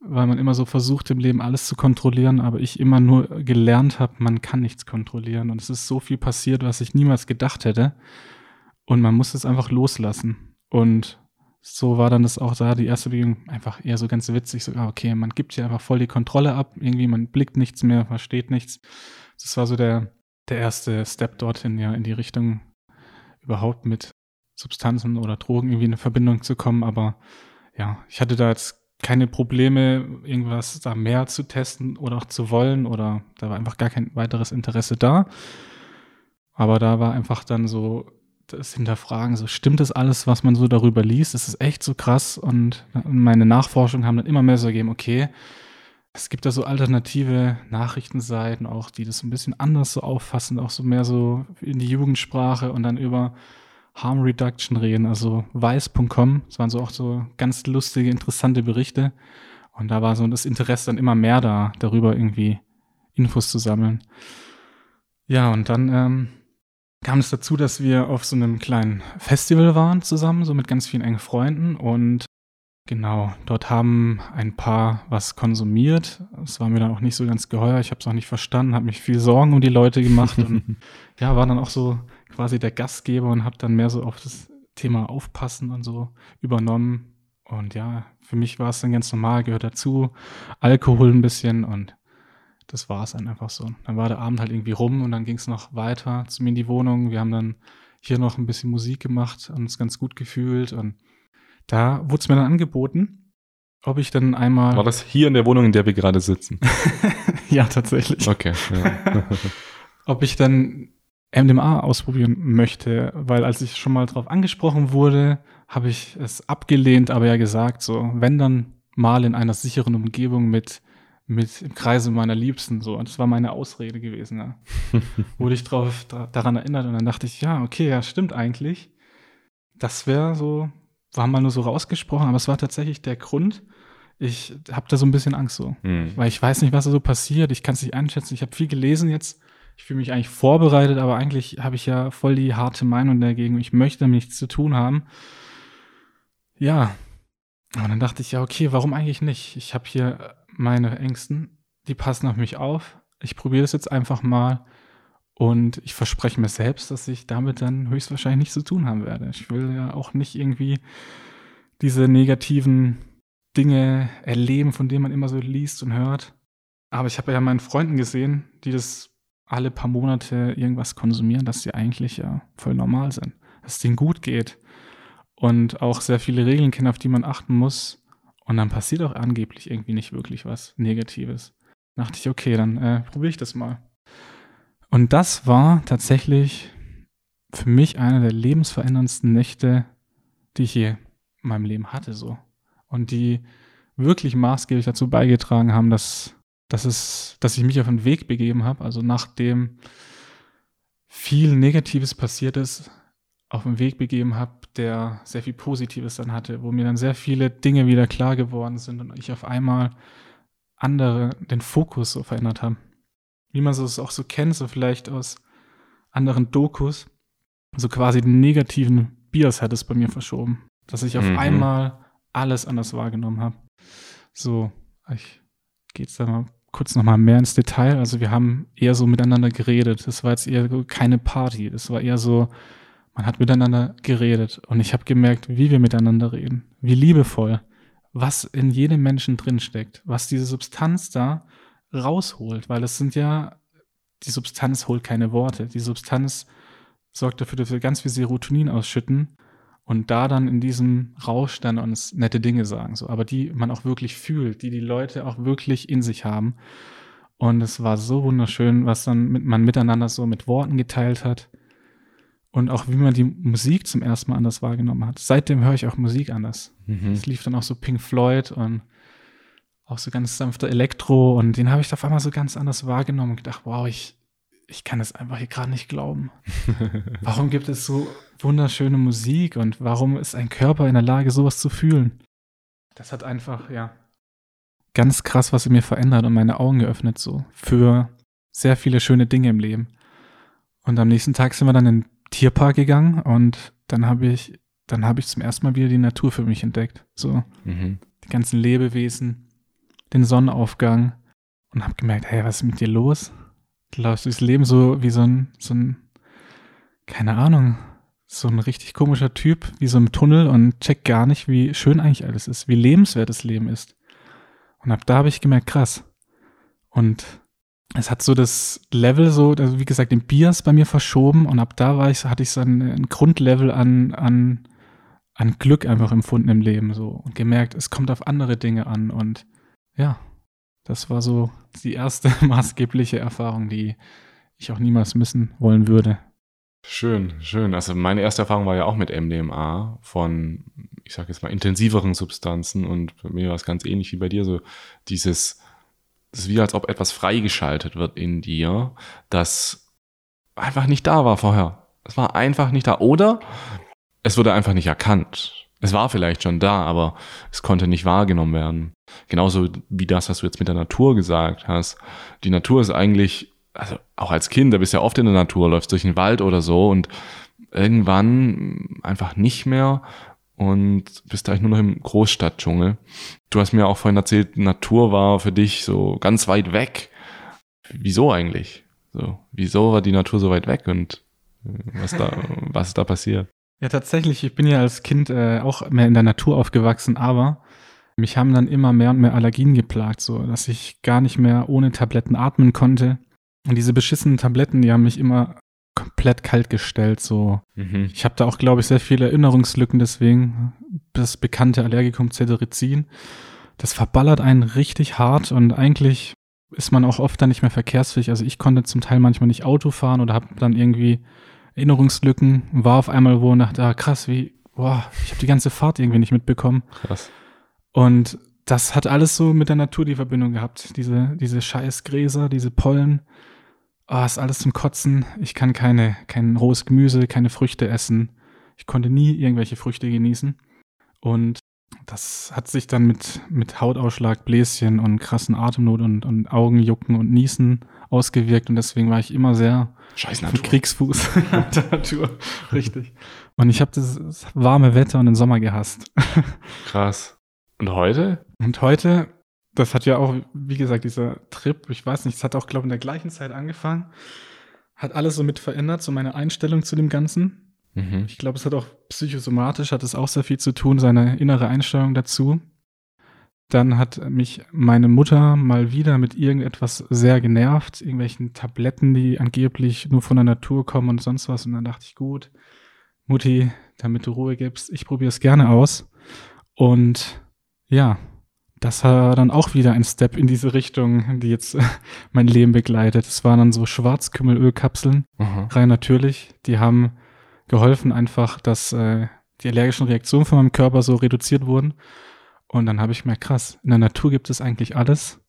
weil man immer so versucht, im Leben alles zu kontrollieren, aber ich immer nur gelernt habe, man kann nichts kontrollieren. Und es ist so viel passiert, was ich niemals gedacht hätte. Und man muss es einfach loslassen. Und so war dann das auch da, die erste Begegnung einfach eher so ganz witzig, so, ah, okay, man gibt hier einfach voll die Kontrolle ab, irgendwie, man blickt nichts mehr, versteht nichts. Das war so der, der erste Step dorthin, ja, in die Richtung überhaupt mit Substanzen oder Drogen irgendwie in Verbindung zu kommen. Aber ja, ich hatte da jetzt keine Probleme, irgendwas da mehr zu testen oder auch zu wollen oder da war einfach gar kein weiteres Interesse da. Aber da war einfach dann so das Hinterfragen, so stimmt das alles, was man so darüber liest? Ist es echt so krass? Und meine Nachforschungen haben dann immer mehr so gegeben, okay, es gibt da so alternative Nachrichtenseiten auch, die das ein bisschen anders so auffassen, auch so mehr so in die Jugendsprache und dann über Harm Reduction reden, also weiß.com. Das waren so auch so ganz lustige, interessante Berichte. Und da war so das Interesse dann immer mehr da, darüber irgendwie Infos zu sammeln. Ja, und dann ähm, kam es dazu, dass wir auf so einem kleinen Festival waren zusammen, so mit ganz vielen engen Freunden. Und Genau, dort haben ein paar was konsumiert. Es war mir dann auch nicht so ganz geheuer. Ich habe es auch nicht verstanden, habe mich viel Sorgen um die Leute gemacht und ja, war dann auch so quasi der Gastgeber und habe dann mehr so auf das Thema Aufpassen und so übernommen. Und ja, für mich war es dann ganz normal, gehört dazu. Alkohol ein bisschen und das war es dann einfach so. Dann war der Abend halt irgendwie rum und dann ging es noch weiter zu mir in die Wohnung. Wir haben dann hier noch ein bisschen Musik gemacht, und uns ganz gut gefühlt und da wurde es mir dann angeboten, ob ich dann einmal. War das hier in der Wohnung, in der wir gerade sitzen? ja, tatsächlich. Okay. Ja. ob ich dann MDMA ausprobieren möchte, weil als ich schon mal drauf angesprochen wurde, habe ich es abgelehnt, aber ja gesagt, so, wenn dann mal in einer sicheren Umgebung mit, mit im Kreise meiner Liebsten, so. Und das war meine Ausrede gewesen, ja. wurde ich drauf, daran erinnert und dann dachte ich, ja, okay, ja, stimmt eigentlich. Das wäre so war mal nur so rausgesprochen, aber es war tatsächlich der Grund. Ich habe da so ein bisschen Angst so, mhm. weil ich weiß nicht, was da so passiert. Ich kann es nicht einschätzen. Ich habe viel gelesen jetzt. Ich fühle mich eigentlich vorbereitet, aber eigentlich habe ich ja voll die harte Meinung dagegen. Ich möchte damit nichts zu tun haben. Ja. Und dann dachte ich, ja, okay, warum eigentlich nicht? Ich habe hier meine Ängsten, die passen auf mich auf. Ich probiere das jetzt einfach mal. Und ich verspreche mir selbst, dass ich damit dann höchstwahrscheinlich nichts zu tun haben werde. Ich will ja auch nicht irgendwie diese negativen Dinge erleben, von denen man immer so liest und hört. Aber ich habe ja meinen Freunden gesehen, die das alle paar Monate irgendwas konsumieren, dass sie eigentlich ja voll normal sind, dass es denen gut geht und auch sehr viele Regeln kennen, auf die man achten muss. Und dann passiert auch angeblich irgendwie nicht wirklich was Negatives. Da dachte ich, okay, dann äh, probiere ich das mal. Und das war tatsächlich für mich eine der lebensveränderndsten Nächte, die ich je in meinem Leben hatte, so. Und die wirklich maßgeblich dazu beigetragen haben, dass, dass, es, dass ich mich auf den Weg begeben habe. Also nachdem viel Negatives passiert ist, auf den Weg begeben habe, der sehr viel Positives dann hatte, wo mir dann sehr viele Dinge wieder klar geworden sind und ich auf einmal andere den Fokus so verändert habe. Wie man es auch so kennt, so vielleicht aus anderen Dokus, so quasi den negativen Bias hat es bei mir verschoben, dass ich auf mhm. einmal alles anders wahrgenommen habe. So, ich gehe jetzt da mal kurz nochmal mehr ins Detail. Also wir haben eher so miteinander geredet. Das war jetzt eher keine Party. Das war eher so, man hat miteinander geredet. Und ich habe gemerkt, wie wir miteinander reden. Wie liebevoll. Was in jedem Menschen drinsteckt. Was diese Substanz da rausholt. Weil es sind ja, die Substanz holt keine Worte. Die Substanz sorgt dafür, dass wir ganz viel Serotonin ausschütten und da dann in diesem Rausch dann uns nette Dinge sagen, so, aber die man auch wirklich fühlt, die die Leute auch wirklich in sich haben. Und es war so wunderschön, was dann mit, man miteinander so mit Worten geteilt hat und auch wie man die Musik zum ersten Mal anders wahrgenommen hat. Seitdem höre ich auch Musik anders. Mhm. Es lief dann auch so Pink Floyd und auch so ganz sanfter Elektro und den habe ich auf einmal so ganz anders wahrgenommen und gedacht, wow, ich, ich kann es einfach hier gerade nicht glauben. warum gibt es so wunderschöne Musik und warum ist ein Körper in der Lage, sowas zu fühlen? Das hat einfach, ja, ganz krass was in mir verändert und meine Augen geöffnet, so für sehr viele schöne Dinge im Leben. Und am nächsten Tag sind wir dann in Tierpark gegangen und dann habe ich, dann habe ich zum ersten Mal wieder die Natur für mich entdeckt. So, mhm. die ganzen Lebewesen, den Sonnenaufgang und habe gemerkt, hey, was ist mit dir los? Du läufst durchs Leben so wie so ein, so ein, keine Ahnung, so ein richtig komischer Typ, wie so im Tunnel und checkt gar nicht, wie schön eigentlich alles ist, wie lebenswert das Leben ist. Und ab da habe ich gemerkt, krass. Und es hat so das Level so, also wie gesagt, den Bias bei mir verschoben und ab da war ich, hatte ich so ein, ein Grundlevel an, an, an Glück einfach empfunden im Leben so und gemerkt, es kommt auf andere Dinge an und ja, das war so die erste maßgebliche Erfahrung, die ich auch niemals missen wollen würde. Schön, schön. Also meine erste Erfahrung war ja auch mit MDMA von, ich sag jetzt mal, intensiveren Substanzen und bei mir war es ganz ähnlich wie bei dir, so dieses, es ist wie als ob etwas freigeschaltet wird in dir, das einfach nicht da war vorher. Es war einfach nicht da. Oder es wurde einfach nicht erkannt. Es war vielleicht schon da, aber es konnte nicht wahrgenommen werden. Genauso wie das, was du jetzt mit der Natur gesagt hast. Die Natur ist eigentlich, also auch als Kind, da bist du ja oft in der Natur, läufst durch den Wald oder so und irgendwann einfach nicht mehr und bist eigentlich nur noch im Großstadtdschungel. Du hast mir auch vorhin erzählt, Natur war für dich so ganz weit weg. Wieso eigentlich? So, wieso war die Natur so weit weg und äh, was da, was ist da passiert? Ja, tatsächlich. Ich bin ja als Kind äh, auch mehr in der Natur aufgewachsen, aber mich haben dann immer mehr und mehr Allergien geplagt, so dass ich gar nicht mehr ohne Tabletten atmen konnte. Und diese beschissenen Tabletten, die haben mich immer komplett kalt gestellt. So, mhm. ich habe da auch, glaube ich, sehr viele Erinnerungslücken. Deswegen das bekannte Allergikum Cetirizin, das verballert einen richtig hart und eigentlich ist man auch oft dann nicht mehr verkehrsfähig. Also ich konnte zum Teil manchmal nicht Auto fahren oder habe dann irgendwie Erinnerungslücken, war auf einmal wo und dachte, ah, krass, wie, boah, ich habe die ganze Fahrt irgendwie nicht mitbekommen. Krass. Und das hat alles so mit der Natur die Verbindung gehabt. Diese, diese Scheißgräser, diese Pollen. Oh, ist alles zum Kotzen. Ich kann keine, kein rohes Gemüse, keine Früchte essen. Ich konnte nie irgendwelche Früchte genießen. Und das hat sich dann mit, mit Hautausschlag, Bläschen und krassen Atemnot und, und Augenjucken und Niesen ausgewirkt. Und deswegen war ich immer sehr Scheiß Natur. Kriegsfuß der Natur. Richtig. Und ich habe das warme Wetter und den Sommer gehasst. Krass. Und heute? Und heute, das hat ja auch, wie gesagt, dieser Trip, ich weiß nicht, es hat auch, glaube ich, in der gleichen Zeit angefangen. hat alles so mit verändert, so meine Einstellung zu dem Ganzen. Mhm. Ich glaube, es hat auch psychosomatisch, hat es auch sehr viel zu tun, seine innere Einstellung dazu. Dann hat mich meine Mutter mal wieder mit irgendetwas sehr genervt, irgendwelchen Tabletten, die angeblich nur von der Natur kommen und sonst was. Und dann dachte ich, gut, Mutti, damit du Ruhe gibst, ich probiere es gerne aus. Und ja, das war dann auch wieder ein Step in diese Richtung, die jetzt mein Leben begleitet. Es waren dann so Schwarzkümmelölkapseln, Aha. rein natürlich. Die haben geholfen einfach, dass äh, die allergischen Reaktionen von meinem Körper so reduziert wurden. Und dann habe ich mir krass, in der Natur gibt es eigentlich alles.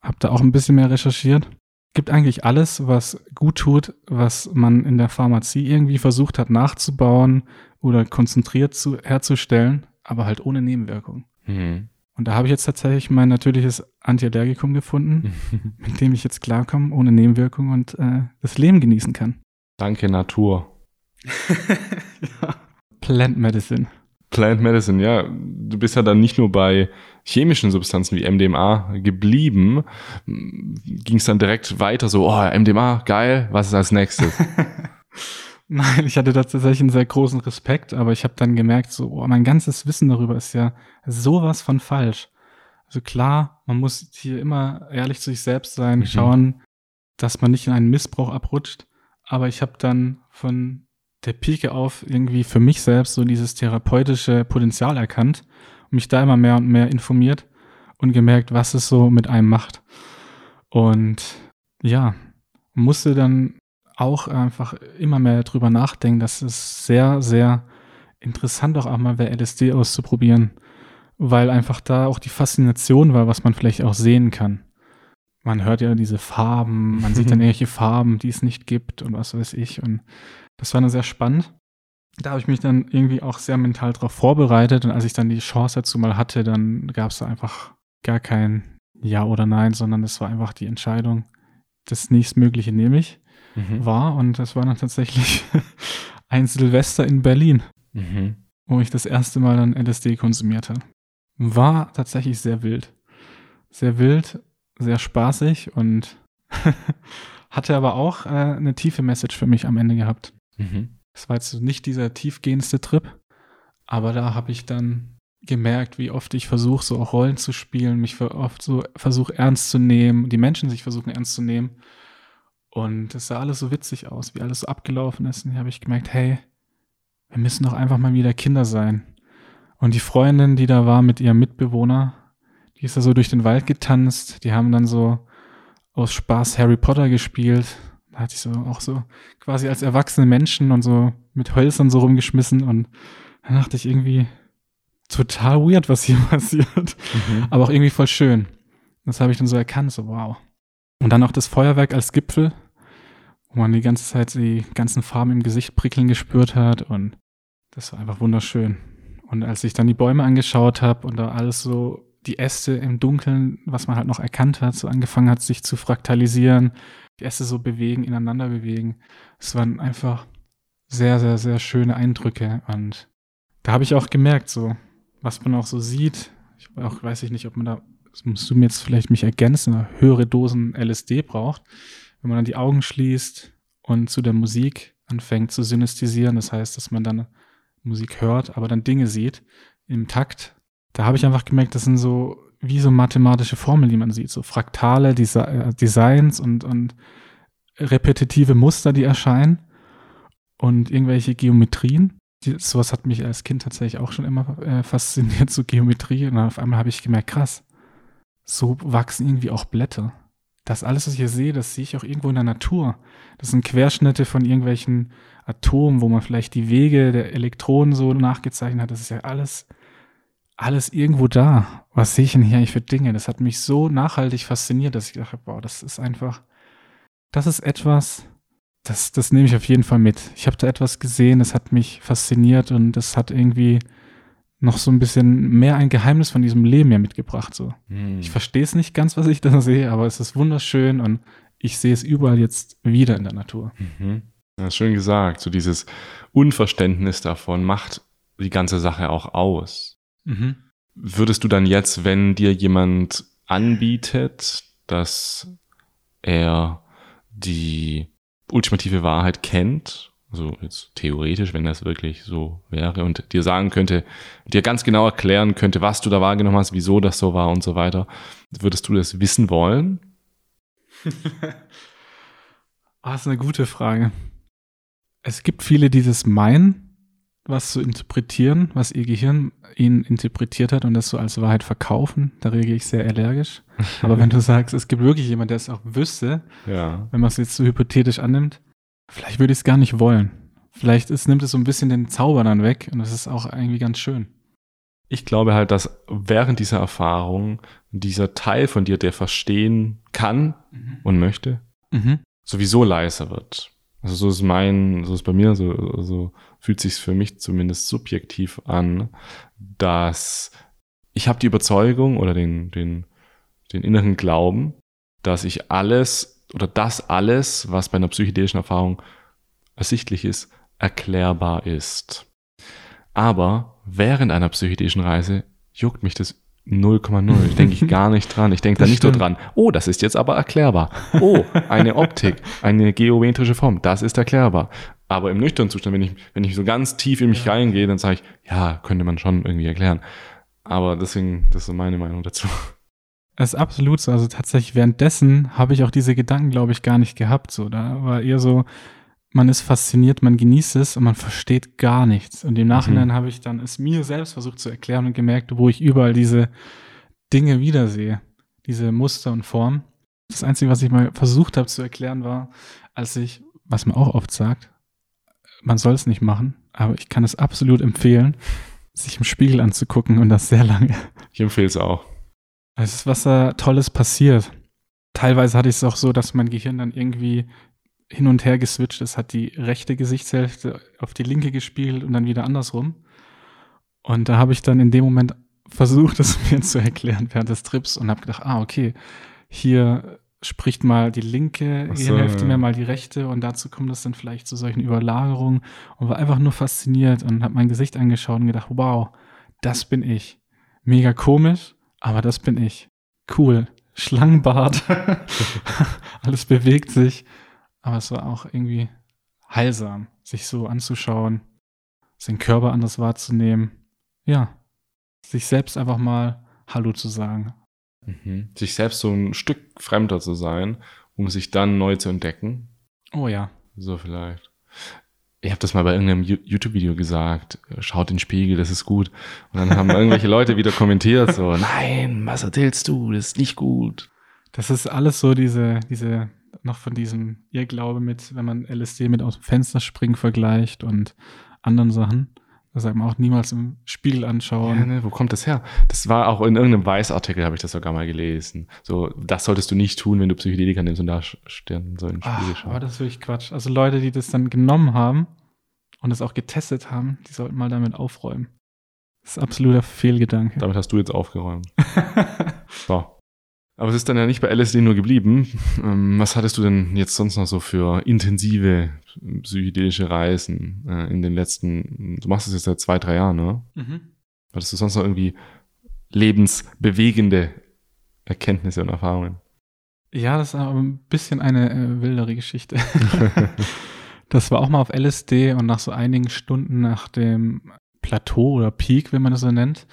Hab da auch ein bisschen mehr recherchiert. Gibt eigentlich alles, was gut tut, was man in der Pharmazie irgendwie versucht hat nachzubauen oder konzentriert zu, herzustellen, aber halt ohne Nebenwirkung. Mhm. Und da habe ich jetzt tatsächlich mein natürliches Antiallergikum gefunden, mit dem ich jetzt klarkomme, ohne Nebenwirkung und äh, das Leben genießen kann. Danke, Natur. ja. Plant Medicine. Plant Medicine, ja. Du bist ja dann nicht nur bei chemischen Substanzen wie MDMA geblieben. Ging es dann direkt weiter so, oh, MDMA, geil, was ist als nächstes? Nein, ich hatte da tatsächlich einen sehr großen Respekt, aber ich habe dann gemerkt, so, oh, mein ganzes Wissen darüber ist ja sowas von falsch. Also klar, man muss hier immer ehrlich zu sich selbst sein, Mhm. schauen, dass man nicht in einen Missbrauch abrutscht. Aber ich habe dann von der Pike auf irgendwie für mich selbst so dieses therapeutische Potenzial erkannt und mich da immer mehr und mehr informiert und gemerkt, was es so mit einem macht. Und ja, musste dann auch einfach immer mehr drüber nachdenken, dass es sehr, sehr interessant auch einmal bei LSD auszuprobieren, weil einfach da auch die Faszination war, was man vielleicht auch sehen kann. Man hört ja diese Farben, man sieht dann irgendwelche Farben, die es nicht gibt und was weiß ich. Und das war dann sehr spannend. Da habe ich mich dann irgendwie auch sehr mental darauf vorbereitet und als ich dann die Chance dazu mal hatte, dann gab es da einfach gar kein Ja oder Nein, sondern es war einfach die Entscheidung, das nächstmögliche nehme ich Mhm. war und das war dann tatsächlich ein Silvester in Berlin, Mhm. wo ich das erste Mal dann LSD konsumiert habe. War tatsächlich sehr wild. Sehr wild, sehr spaßig und hatte aber auch äh, eine tiefe Message für mich am Ende gehabt. Mhm. Es war jetzt nicht dieser tiefgehendste Trip, aber da habe ich dann gemerkt, wie oft ich versuche, so auch Rollen zu spielen, mich oft so versuche ernst zu nehmen, die Menschen sich versuchen ernst zu nehmen. Und es sah alles so witzig aus, wie alles so abgelaufen ist. Und da habe ich gemerkt, hey, wir müssen doch einfach mal wieder Kinder sein. Und die Freundin, die da war mit ihrem Mitbewohner, die ist da so durch den Wald getanzt. Die haben dann so aus Spaß Harry Potter gespielt. Da hatte ich so auch so quasi als erwachsene Menschen und so mit Hölzern so rumgeschmissen. Und dann dachte ich irgendwie total weird, was hier passiert Mhm. aber auch irgendwie voll schön. Das habe ich dann so erkannt, so wow. Und dann noch das Feuerwerk als Gipfel, wo man die ganze Zeit die ganzen Farben im Gesicht prickeln gespürt hat und das war einfach wunderschön. Und als ich dann die Bäume angeschaut habe und da alles so die Äste im Dunkeln, was man halt noch erkannt hat, so angefangen hat, sich zu fraktalisieren, die Äste so bewegen, ineinander bewegen. Es waren einfach sehr, sehr, sehr schöne Eindrücke und da habe ich auch gemerkt, so, was man auch so sieht. Ich auch, weiß ich nicht, ob man da, das musst du mir jetzt vielleicht mich ergänzen, höhere Dosen LSD braucht. Wenn man dann die Augen schließt und zu der Musik anfängt zu synästhesieren, das heißt, dass man dann Musik hört, aber dann Dinge sieht im Takt. Da habe ich einfach gemerkt, das sind so wie so mathematische Formeln, die man sieht, so fraktale Desi äh, Designs und, und repetitive Muster, die erscheinen und irgendwelche Geometrien. Die, sowas hat mich als Kind tatsächlich auch schon immer äh, fasziniert, so Geometrie. Und auf einmal habe ich gemerkt, krass, so wachsen irgendwie auch Blätter. Das alles, was ich hier sehe, das sehe ich auch irgendwo in der Natur. Das sind Querschnitte von irgendwelchen Atomen, wo man vielleicht die Wege der Elektronen so nachgezeichnet hat. Das ist ja alles, alles irgendwo da. Was sehe ich denn hier eigentlich für Dinge? Das hat mich so nachhaltig fasziniert, dass ich dachte, wow, das ist einfach, das ist etwas, das, das nehme ich auf jeden Fall mit. Ich habe da etwas gesehen, das hat mich fasziniert und das hat irgendwie noch so ein bisschen mehr ein Geheimnis von diesem Leben ja mitgebracht. So. Mhm. Ich verstehe es nicht ganz, was ich da sehe, aber es ist wunderschön und ich sehe es überall jetzt wieder in der Natur. Mhm. Ja, schön gesagt. So dieses Unverständnis davon macht die ganze Sache auch aus. Mhm. Würdest du dann jetzt, wenn dir jemand anbietet, dass er die ultimative Wahrheit kennt, also jetzt theoretisch, wenn das wirklich so wäre und dir sagen könnte, dir ganz genau erklären könnte, was du da wahrgenommen hast, wieso das so war und so weiter, würdest du das wissen wollen? Ah, das ist eine gute Frage. Es gibt viele, die das meinen, was zu interpretieren, was ihr Gehirn ihnen interpretiert hat und das so als Wahrheit verkaufen. Da reagiere ich sehr allergisch. Aber wenn du sagst, es gibt wirklich jemand, der es auch wüsste, Ja. wenn man es jetzt so hypothetisch annimmt, vielleicht würde ich es gar nicht wollen. Vielleicht ist, nimmt es so ein bisschen den Zauber dann weg und das ist auch irgendwie ganz schön. Ich glaube halt, dass während dieser Erfahrung dieser Teil von dir, der verstehen kann und möchte, Mhm. sowieso leiser wird. Also so ist mein, so ist bei mir, so, so fühlt sich für mich zumindest subjektiv an, dass ich habe die Überzeugung oder den, den, den inneren Glauben, dass ich alles oder das alles, was bei einer psychedelischen Erfahrung ersichtlich ist, erklärbar ist. Aber während einer psychedelischen Reise juckt mich das 0,0. Ich denke ich gar nicht dran. Ich denke da nicht so stimmt. dran. Oh, das ist jetzt aber erklärbar. Oh, eine Optik, eine geometrische Form, das ist erklärbar. Aber im nüchternen Zustand, wenn ich, wenn ich so ganz tief in mich Ja. reingehe, dann sage ich, ja, könnte man schon irgendwie erklären. Aber deswegen, das ist so meine Meinung dazu. Es ist absolut so. Also tatsächlich währenddessen habe ich auch diese Gedanken, glaube ich, gar nicht gehabt. So, da war eher so, man ist fasziniert, man genießt es und man versteht gar nichts. Und im Nachhinein habe ich dann es mir selbst versucht zu erklären und gemerkt, wo ich überall diese Dinge wiedersehe, diese Muster und Formen. Das Einzige, was ich mal versucht habe zu erklären, war, als ich, was man auch oft sagt, man soll es nicht machen, aber ich kann es absolut empfehlen, sich im Spiegel anzugucken und das sehr lange. Ich empfehle es auch. Es ist was da Tolles passiert. Teilweise hatte ich es auch so, dass mein Gehirn dann irgendwie hin und her geswitcht ist, hat die rechte Gesichtshälfte auf die linke gespielt und dann wieder andersrum. Und da habe ich dann in dem Moment versucht, es mir zu erklären während des Trips und habe gedacht, ah, okay, hier spricht mal die linke so, Gehirnhälfte ja. mehr, mal die rechte und dazu kommt es dann vielleicht zu solchen Überlagerungen und war einfach nur fasziniert und habe mein Gesicht angeschaut und gedacht, wow, das bin ich. Mega komisch, aber das bin ich. Cool. Schlangenbart. Alles bewegt sich. Aber es war auch irgendwie heilsam, sich so anzuschauen, seinen Körper anders wahrzunehmen. Ja. Sich selbst einfach mal Hallo zu sagen. Mhm. Sich selbst so ein Stück fremder zu sein, um sich dann neu zu entdecken. Oh ja. So vielleicht. Ich habe das mal bei irgendeinem YouTube-Video gesagt. Schaut in den Spiegel, das ist gut. Und dann haben irgendwelche Leute wieder kommentiert so, nein, was erzählst du, das ist nicht gut. Das ist alles so diese, diese, noch von diesem Irrglaube mit, wenn man LSD mit aus dem Fenster springen vergleicht und anderen Sachen. Sagt man auch niemals im Spiegel anschauen. Ja, ne, wo kommt das her? Das war auch in irgendeinem Weiß-Artikel, habe ich das sogar mal gelesen. So, das solltest du nicht tun, wenn du Psychedelika nimmst und da stehen so in den Spiegel schauen. aber das ist wirklich Quatsch. Also Leute, die das dann genommen haben und das auch getestet haben, die sollten mal damit aufräumen. Das ist absoluter Fehlgedanke. Damit hast du jetzt aufgeräumt. So. Aber es ist dann ja nicht bei LSD nur geblieben. Ähm, Was hattest du denn jetzt sonst noch so für intensive psychedelische Reisen äh, in den letzten, du machst es jetzt seit zwei, drei Jahren, ne? mhm. Hattest du sonst noch irgendwie lebensbewegende Erkenntnisse und Erfahrungen? Ja, das ist aber ein bisschen eine äh, wildere Geschichte. das war auch mal auf LSD und nach so einigen Stunden nach dem Plateau oder Peak, wenn man das so nennt,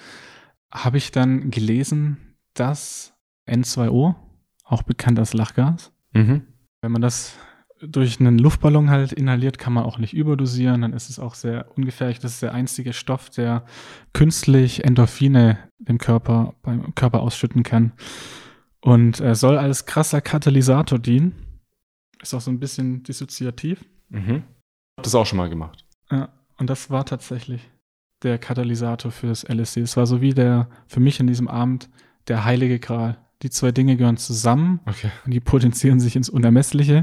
habe ich dann gelesen, dass N2O, auch bekannt als Lachgas, Mhm. wenn man das durch einen Luftballon halt inhaliert, kann man auch nicht überdosieren, dann ist es auch sehr ungefährlich. Das ist der einzige Stoff, der künstlich Endorphine dem Körper, beim Körper ausschütten kann. Und äh, soll als krasser Katalysator dienen. Ist auch so ein bisschen dissoziativ. Mhm. Hab das auch schon mal gemacht. Ja, und das war tatsächlich der Katalysator für das LSD. Es war so wie der, für mich in diesem Abend, der heilige Gral. Die zwei Dinge gehören zusammen Okay. und die potenzieren sich ins Unermessliche.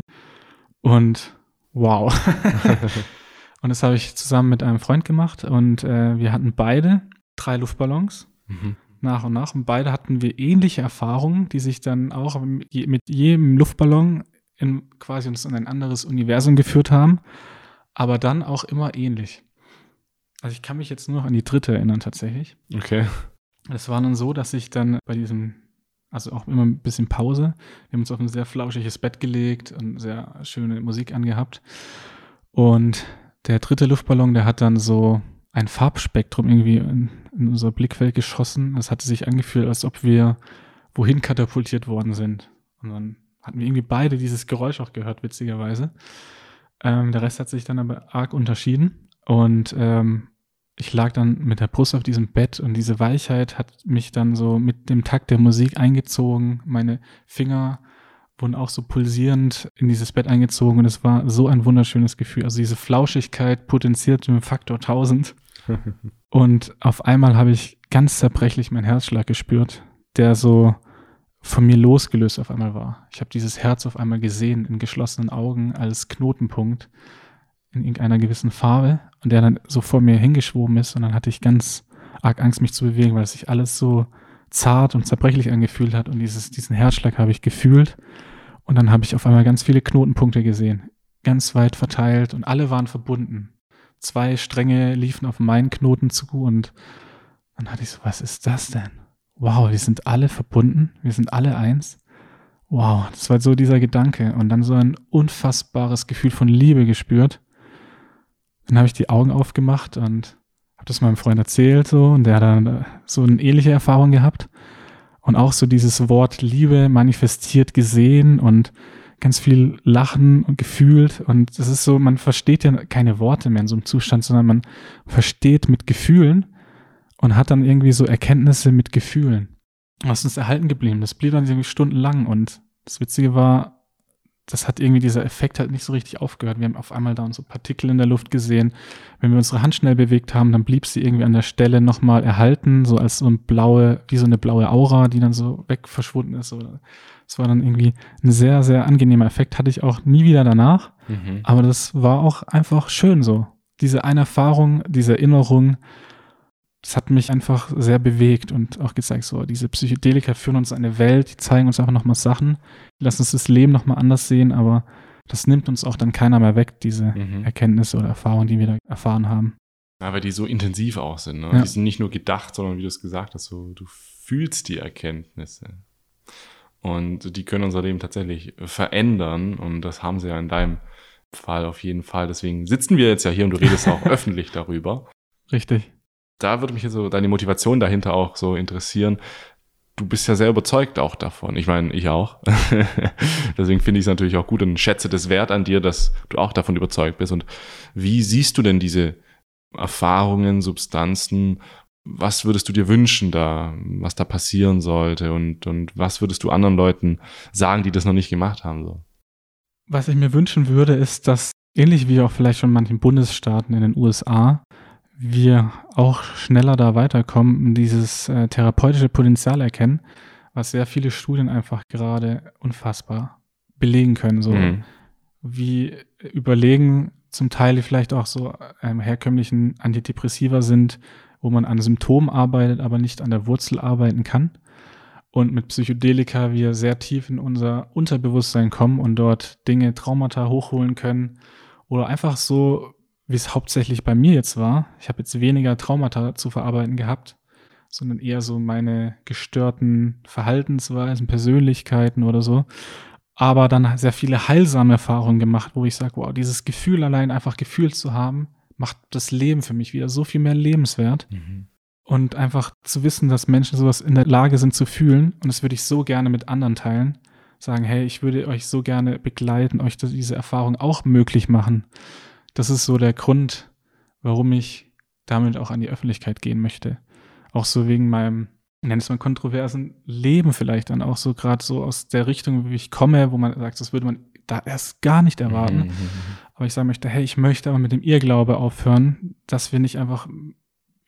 Und wow. und das habe ich zusammen mit einem Freund gemacht und äh, wir hatten beide drei Luftballons Mhm. nach und nach und beide hatten wir ähnliche Erfahrungen, die sich dann auch mit jedem Luftballon in, quasi uns in ein anderes Universum geführt haben, aber dann auch immer ähnlich. Also ich kann mich jetzt nur noch an die dritte erinnern tatsächlich. Okay. Es war dann so, dass ich dann bei diesem Also auch immer ein bisschen Pause. Wir haben uns auf ein sehr flauschiges Bett gelegt und sehr schöne Musik angehabt. Und der dritte Luftballon, der hat dann so ein Farbspektrum irgendwie in, in unser Blickfeld geschossen. Es hatte sich angefühlt, als ob wir wohin katapultiert worden sind. Und dann hatten wir irgendwie beide dieses Geräusch auch gehört, witzigerweise. Ähm, der Rest hat sich dann aber arg unterschieden. Und ähm, ich lag dann mit der Brust auf diesem Bett und diese Weichheit hat mich dann so mit dem Takt der Musik eingezogen. Meine Finger wurden auch so pulsierend in dieses Bett eingezogen und es war so ein wunderschönes Gefühl. Also diese Flauschigkeit potenziert mit Faktor 1000. und auf einmal habe ich ganz zerbrechlich meinen Herzschlag gespürt, der so von mir losgelöst auf einmal war. Ich habe dieses Herz auf einmal gesehen in geschlossenen Augen als Knotenpunkt in irgendeiner gewissen Farbe und der dann so vor mir hingeschwoben ist und dann hatte ich ganz arg Angst, mich zu bewegen, weil sich alles so zart und zerbrechlich angefühlt hat und dieses, diesen Herzschlag habe ich gefühlt und dann habe ich auf einmal ganz viele Knotenpunkte gesehen, ganz weit verteilt und alle waren verbunden. Zwei Stränge liefen auf meinen Knoten zu und dann hatte ich so, was ist das denn? Wow, wir sind alle verbunden, wir sind alle eins. Wow, das war so dieser Gedanke und dann so ein unfassbares Gefühl von Liebe gespürt. Dann habe ich die Augen aufgemacht und habe das meinem Freund erzählt so und der hat dann so eine ähnliche Erfahrung gehabt und auch so dieses Wort Liebe manifestiert gesehen und ganz viel lachen und gefühlt. Und das ist so, man versteht ja keine Worte mehr in so einem Zustand, sondern man versteht mit Gefühlen und hat dann irgendwie so Erkenntnisse mit Gefühlen. Was ist uns erhalten geblieben? Das blieb dann irgendwie stundenlang. Und das Witzige war, das hat irgendwie dieser Effekt halt nicht so richtig aufgehört. Wir haben auf einmal da so Partikel in der Luft gesehen. Wenn wir unsere Hand schnell bewegt haben, dann blieb sie irgendwie an der Stelle nochmal erhalten, so als so ein blaue, wie so eine blaue Aura, die dann so weg verschwunden ist. Es war dann irgendwie ein sehr, sehr angenehmer Effekt. Hatte ich auch nie wieder danach. Mhm. Aber das war auch einfach schön so. Diese eine Erfahrung, diese Erinnerung, das hat mich einfach sehr bewegt und auch gezeigt, so diese Psychedelika führen uns in eine Welt, die zeigen uns einfach nochmal Sachen, die lassen uns das Leben nochmal anders sehen, aber das nimmt uns auch dann keiner mehr weg, diese mhm. Erkenntnisse oder Erfahrungen, die wir da erfahren haben. Ja, weil die so intensiv auch sind. Ne? Ja. Die sind nicht nur gedacht, sondern wie du es gesagt hast, so, du fühlst die Erkenntnisse. Und die können unser Leben tatsächlich verändern. Und das haben sie ja in deinem Fall auf jeden Fall. Deswegen sitzen wir jetzt ja hier und du redest auch öffentlich darüber. Richtig da würde mich so deine Motivation dahinter auch so interessieren. Du bist ja sehr überzeugt auch davon. Ich meine, ich auch. Deswegen finde ich es natürlich auch gut und schätze das Wert an dir, dass du auch davon überzeugt bist. Und wie siehst du denn diese Erfahrungen, Substanzen? Was würdest du dir wünschen da, was da passieren sollte? Und, und was würdest du anderen Leuten sagen, die das noch nicht gemacht haben? So? Was ich mir wünschen würde, ist, dass ähnlich wie auch vielleicht schon manchen Bundesstaaten in den USA, wir auch schneller da weiterkommen, dieses äh, therapeutische Potenzial erkennen, was sehr viele Studien einfach gerade unfassbar belegen können. So mhm. wie überlegen zum Teil vielleicht auch so ähm, herkömmlichen Antidepressiva sind, wo man an Symptomen arbeitet, aber nicht an der Wurzel arbeiten kann. Und mit Psychedelika wir sehr tief in unser Unterbewusstsein kommen und dort Dinge, Traumata hochholen können oder einfach so wie es hauptsächlich bei mir jetzt war. Ich habe jetzt weniger Traumata zu verarbeiten gehabt, sondern eher so meine gestörten Verhaltensweisen, Persönlichkeiten oder so. Aber dann sehr viele heilsame Erfahrungen gemacht, wo ich sage, wow, dieses Gefühl allein einfach gefühlt zu haben, macht das Leben für mich wieder so viel mehr lebenswert. Mhm. Und einfach zu wissen, dass Menschen sowas in der Lage sind zu fühlen. Und das würde ich so gerne mit anderen teilen. Sagen, hey, ich würde euch so gerne begleiten, euch diese Erfahrung auch möglich machen das ist so der Grund, warum ich damit auch an die Öffentlichkeit gehen möchte. Auch so wegen meinem, nenn es mal kontroversen Leben vielleicht dann auch so gerade so aus der Richtung, wie ich komme, wo man sagt, das würde man da erst gar nicht erwarten. Mhm. mhm, mhm. Aber ich sagen möchte, hey, ich möchte aber mit dem Irrglaube aufhören, dass wir nicht einfach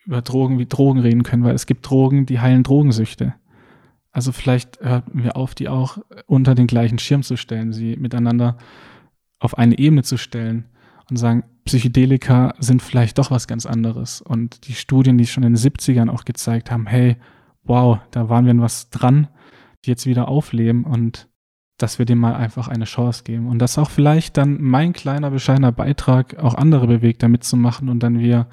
über Drogen wie Drogen reden können, weil es gibt Drogen, die heilen Drogensüchte. Also vielleicht hörten wir auf, die auch unter den gleichen Schirm zu stellen, sie miteinander auf eine Ebene zu stellen und sagen, Psychedelika sind vielleicht doch was ganz anderes. Und die Studien, die schon in den 70ern auch gezeigt haben, hey, wow, da waren wir in was dran, die jetzt wieder aufleben und dass wir dem mal einfach eine Chance geben. Und dass auch vielleicht dann mein kleiner, bescheidener Beitrag auch andere bewegt, da mitzumachen und dann wir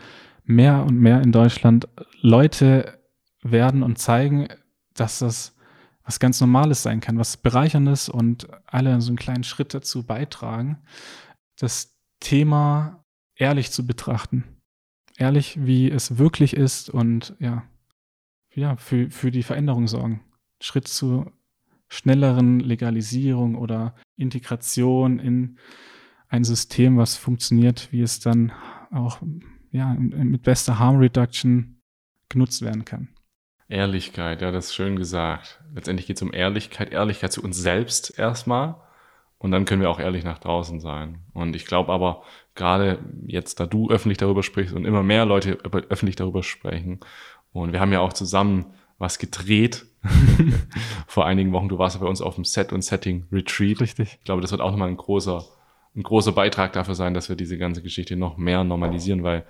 mehr und mehr in Deutschland Leute werden und zeigen, dass das was ganz Normales sein kann, was Bereicherndes und alle so einen kleinen Schritt dazu beitragen, das Thema ehrlich zu betrachten. Ehrlich, wie es wirklich ist und ja, ja für, für die Veränderung sorgen. Schritt zu schnelleren Legalisierung oder Integration in ein System, was funktioniert, wie es dann auch ja, mit bester Harm Reduction genutzt werden kann. Ehrlichkeit, ja, das ist schön gesagt. Letztendlich geht es um Ehrlichkeit, Ehrlichkeit zu uns selbst erstmal und dann können wir auch ehrlich nach draußen sein. Und ich glaube aber, gerade jetzt, da du öffentlich darüber sprichst und immer mehr Leute öffentlich darüber sprechen, und wir haben ja auch zusammen was gedreht vor einigen Wochen. Du warst ja bei uns auf dem Set und Setting Retreat. Richtig. Ich glaube, das wird auch nochmal ein großer, ein großer Beitrag dafür sein, dass wir diese ganze Geschichte noch mehr normalisieren, weil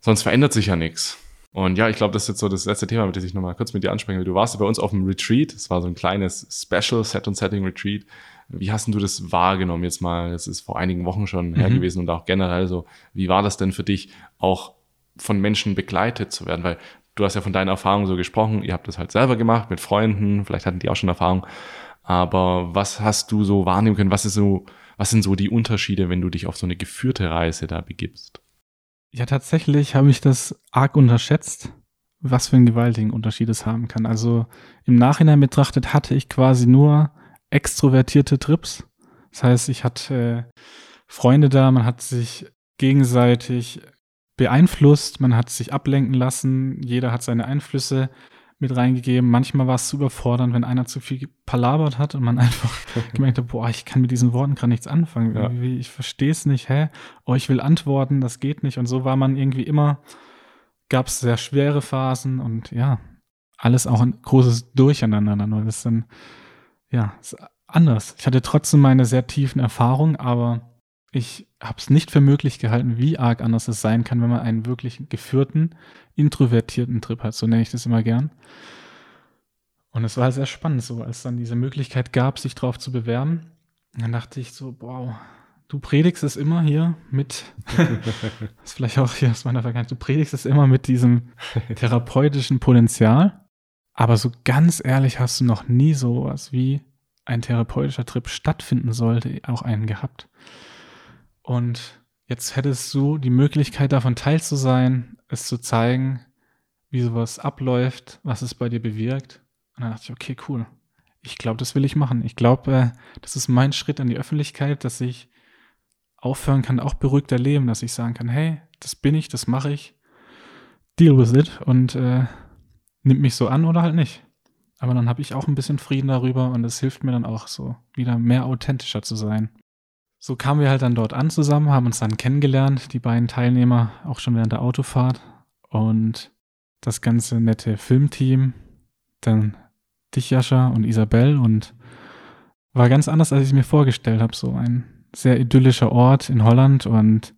sonst verändert sich ja nichts. Und ja, ich glaube, das ist jetzt so das letzte Thema, mit dem ich nochmal kurz mit dir ansprechen will. Du warst ja bei uns auf dem Retreat. Es war so ein kleines Special Set und Setting Retreat. Wie hast du das wahrgenommen jetzt mal? Das ist vor einigen Wochen schon mhm. her gewesen und auch generell so. Wie war das denn für dich, auch von Menschen begleitet zu werden? Weil du hast ja von deinen Erfahrungen so gesprochen. Ihr habt das halt selber gemacht mit Freunden. Vielleicht hatten die auch schon Erfahrung. Aber was hast du so wahrnehmen können? Was ist so, was sind so die Unterschiede, wenn du dich auf so eine geführte Reise da begibst? Ja, tatsächlich habe ich das arg unterschätzt, was für einen gewaltigen Unterschied es haben kann. Also im Nachhinein betrachtet hatte ich quasi nur extrovertierte Trips. Das heißt, ich hatte äh, Freunde da, man hat sich gegenseitig beeinflusst, man hat sich ablenken lassen, jeder hat seine Einflüsse mit reingegeben. Manchmal war es zu überfordernd, wenn einer zu viel palabert hat und man einfach gemerkt hat, boah, ich kann mit diesen Worten gerade nichts anfangen. Ja. Ich verstehe es nicht, hä? Oh, ich will antworten, das geht nicht. Und so war man irgendwie immer, gab es sehr schwere Phasen und ja, alles auch ein großes Durcheinander. Dann, das ist dann, ja, ist anders. Ich hatte trotzdem meine sehr tiefen Erfahrungen, aber ich habe es nicht für möglich gehalten, wie arg anders es sein kann, wenn man einen wirklich geführten, introvertierten Trip hat. So nenne ich das immer gern. Und es war sehr spannend, so als dann diese Möglichkeit gab, sich drauf zu bewerben. Dann dachte ich so, wow, du predigst es immer hier mit, das ist vielleicht auch hier aus meiner Vergangenheit, du predigst es immer mit diesem therapeutischen Potenzial. Aber so ganz ehrlich hast du noch nie sowas wie ein therapeutischer Trip stattfinden sollte, auch einen gehabt. Und jetzt hättest du die Möglichkeit, davon teil zu sein, es zu zeigen, wie sowas abläuft, was es bei dir bewirkt. Und dann dachte ich, okay, cool. Ich glaube, das will ich machen. Ich glaube, äh, das ist mein Schritt an die Öffentlichkeit, dass ich aufhören kann, auch beruhigter leben, dass ich sagen kann, hey, das bin ich, das mache ich, deal with it und äh, nimmt mich so an oder halt nicht. Aber dann habe ich auch ein bisschen Frieden darüber und es hilft mir dann auch so, wieder mehr authentischer zu sein so kamen wir halt dann dort an zusammen, haben uns dann kennengelernt, die beiden Teilnehmer, auch schon während der Autofahrt. Und das ganze nette Filmteam, dann dich, Jascha, und Isabel. Und war ganz anders, als ich es mir vorgestellt habe. So ein sehr idyllischer Ort in Holland. Und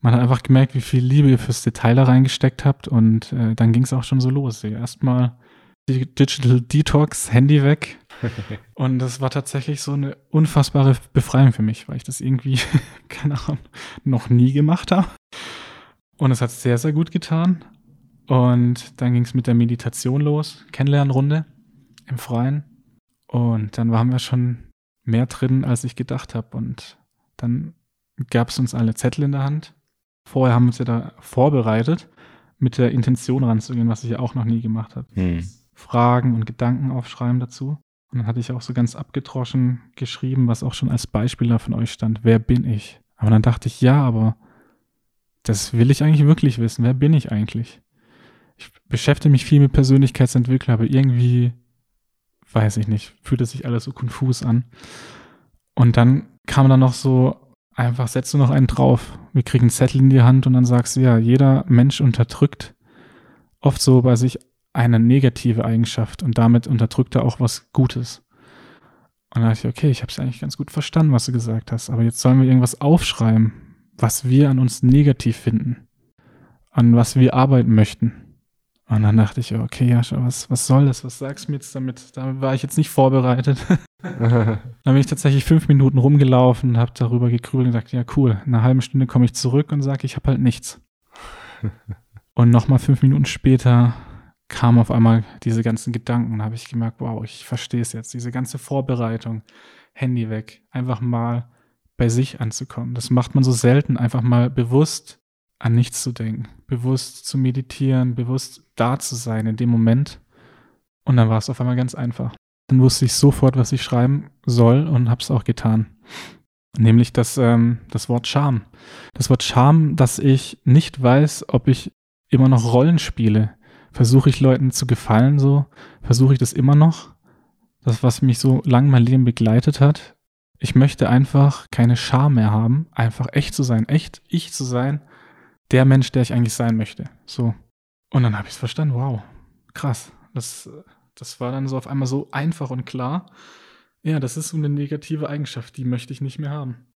man hat einfach gemerkt, wie viel Liebe ihr fürs Detail da reingesteckt habt. Und äh, dann ging es auch schon so los. Erstmal Digital Detox, Handy weg. Und das war tatsächlich so eine unfassbare Befreiung für mich, weil ich das irgendwie, keine Ahnung, noch nie gemacht habe. Und es hat sehr, sehr gut getan. Und dann ging es mit der Meditation los, Kennenlernrunde im Freien. Und dann waren wir schon mehr drin, als ich gedacht habe. Und dann gab es uns alle Zettel in der Hand. Vorher haben wir uns ja da vorbereitet, mit der Intention ranzugehen, was ich ja auch noch nie gemacht habe. Hm. Fragen und Gedanken aufschreiben dazu. Und dann hatte ich auch so ganz abgedroschen geschrieben, was auch schon als Beispiel da von euch stand. Wer bin ich? Aber dann dachte ich, ja, aber das will ich eigentlich wirklich wissen. Wer bin ich eigentlich? Ich beschäftige mich viel mit Persönlichkeitsentwicklung, aber irgendwie, weiß ich nicht, fühlt es sich alles so konfus an. Und dann kam dann noch so, einfach setzt du noch einen drauf. Wir kriegen einen Zettel in die Hand und dann sagst du, ja, jeder Mensch unterdrückt oft so bei sich eine negative Eigenschaft und damit unterdrückt er auch was Gutes. Und dann dachte ich, okay, ich habe es eigentlich ganz gut verstanden, was du gesagt hast, aber jetzt sollen wir irgendwas aufschreiben, was wir an uns negativ finden, an was wir arbeiten möchten. Und dann dachte ich, okay, ja, was, was soll das? Was sagst du mir jetzt damit? Damit war ich jetzt nicht vorbereitet. dann bin ich tatsächlich fünf Minuten rumgelaufen, habe darüber gegrübelt und gesagt, ja, cool, in einer halben Stunde komme ich zurück und sage, ich habe halt nichts. und nochmal fünf Minuten später kamen auf einmal diese ganzen Gedanken. Da habe ich gemerkt, wow, ich verstehe es jetzt. Diese ganze Vorbereitung, Handy weg, einfach mal bei sich anzukommen. Das macht man so selten, einfach mal bewusst an nichts zu denken, bewusst zu meditieren, bewusst da zu sein in dem Moment. Und dann war es auf einmal ganz einfach. Dann wusste ich sofort, was ich schreiben soll und habe es auch getan. Nämlich das, ähm, das Wort Scham. Das Wort Scham, dass ich nicht weiß, ob ich immer noch Rollen spiele. Versuche ich Leuten zu gefallen so? Versuche ich das immer noch? Das, was mich so lang mein Leben begleitet hat. Ich möchte einfach keine Scham mehr haben, einfach echt zu sein, echt ich zu sein, der Mensch, der ich eigentlich sein möchte. So. Und dann habe ich es verstanden, wow, krass. Das, das war dann so auf einmal so einfach und klar. Ja, das ist so eine negative Eigenschaft, die möchte ich nicht mehr haben.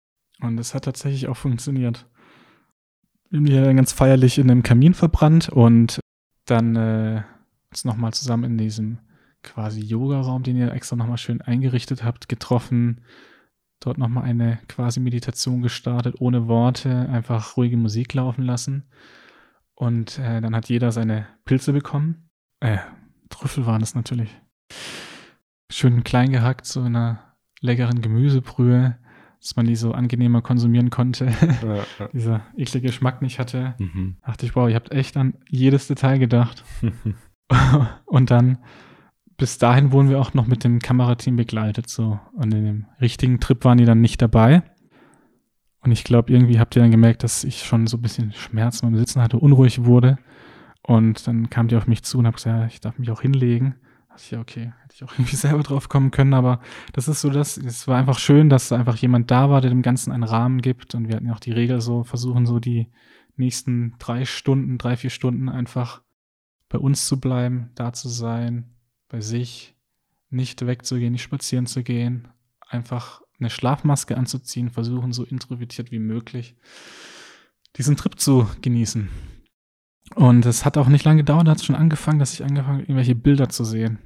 Und es hat tatsächlich auch funktioniert. Wir haben die dann ganz feierlich in einem Kamin verbrannt und dann äh, uns nochmal zusammen in diesem quasi Yoga-Raum, den ihr extra nochmal schön eingerichtet habt, getroffen. Dort nochmal eine quasi Meditation gestartet, ohne Worte, einfach ruhige Musik laufen lassen. Und äh, dann hat jeder seine Pilze bekommen. Äh, Trüffel waren es natürlich. Schön klein gehackt, so in einer leckeren Gemüsebrühe, dass man die so angenehmer konsumieren konnte. Ja, ja. Dieser eklige Geschmack nicht hatte. Mhm. Dachte ich, wow, ihr habt echt an jedes Detail gedacht. und dann, bis dahin wurden wir auch noch mit dem Kamerateam begleitet, so. Und in dem richtigen Trip waren die dann nicht dabei. Und ich glaube, irgendwie habt ihr dann gemerkt, dass ich schon so ein bisschen Schmerzen beim Sitzen hatte, unruhig wurde. Und dann kam die auf mich zu und habe gesagt, ich darf mich auch hinlegen. Da ich, ja, okay, hätte ich auch irgendwie selber drauf kommen können, aber das ist so das, es war einfach schön, dass einfach jemand da war, der dem Ganzen einen Rahmen gibt. Und wir hatten ja auch die Regel so, versuchen so die nächsten drei Stunden, drei, vier Stunden einfach bei uns zu bleiben, da zu sein, bei sich, nicht wegzugehen, nicht spazieren zu gehen, einfach eine Schlafmaske anzuziehen, versuchen so introvertiert wie möglich diesen Trip zu genießen. Und es hat auch nicht lange gedauert, hat es schon angefangen, dass ich angefangen habe, irgendwelche Bilder zu sehen.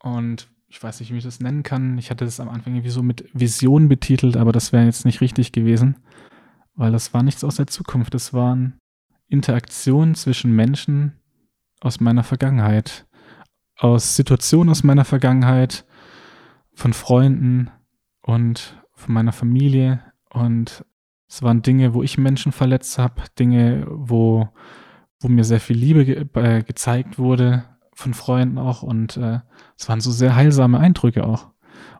Und ich weiß nicht, wie ich das nennen kann. Ich hatte das am Anfang irgendwie so mit Vision betitelt, aber das wäre jetzt nicht richtig gewesen, weil das war nichts aus der Zukunft. Das waren Interaktionen zwischen Menschen aus meiner Vergangenheit, aus Situationen aus meiner Vergangenheit, von Freunden und von meiner Familie. Und es waren Dinge, wo ich Menschen verletzt habe, Dinge, wo wo mir sehr viel Liebe ge äh, gezeigt wurde, von Freunden auch. Und äh, es waren so sehr heilsame Eindrücke auch.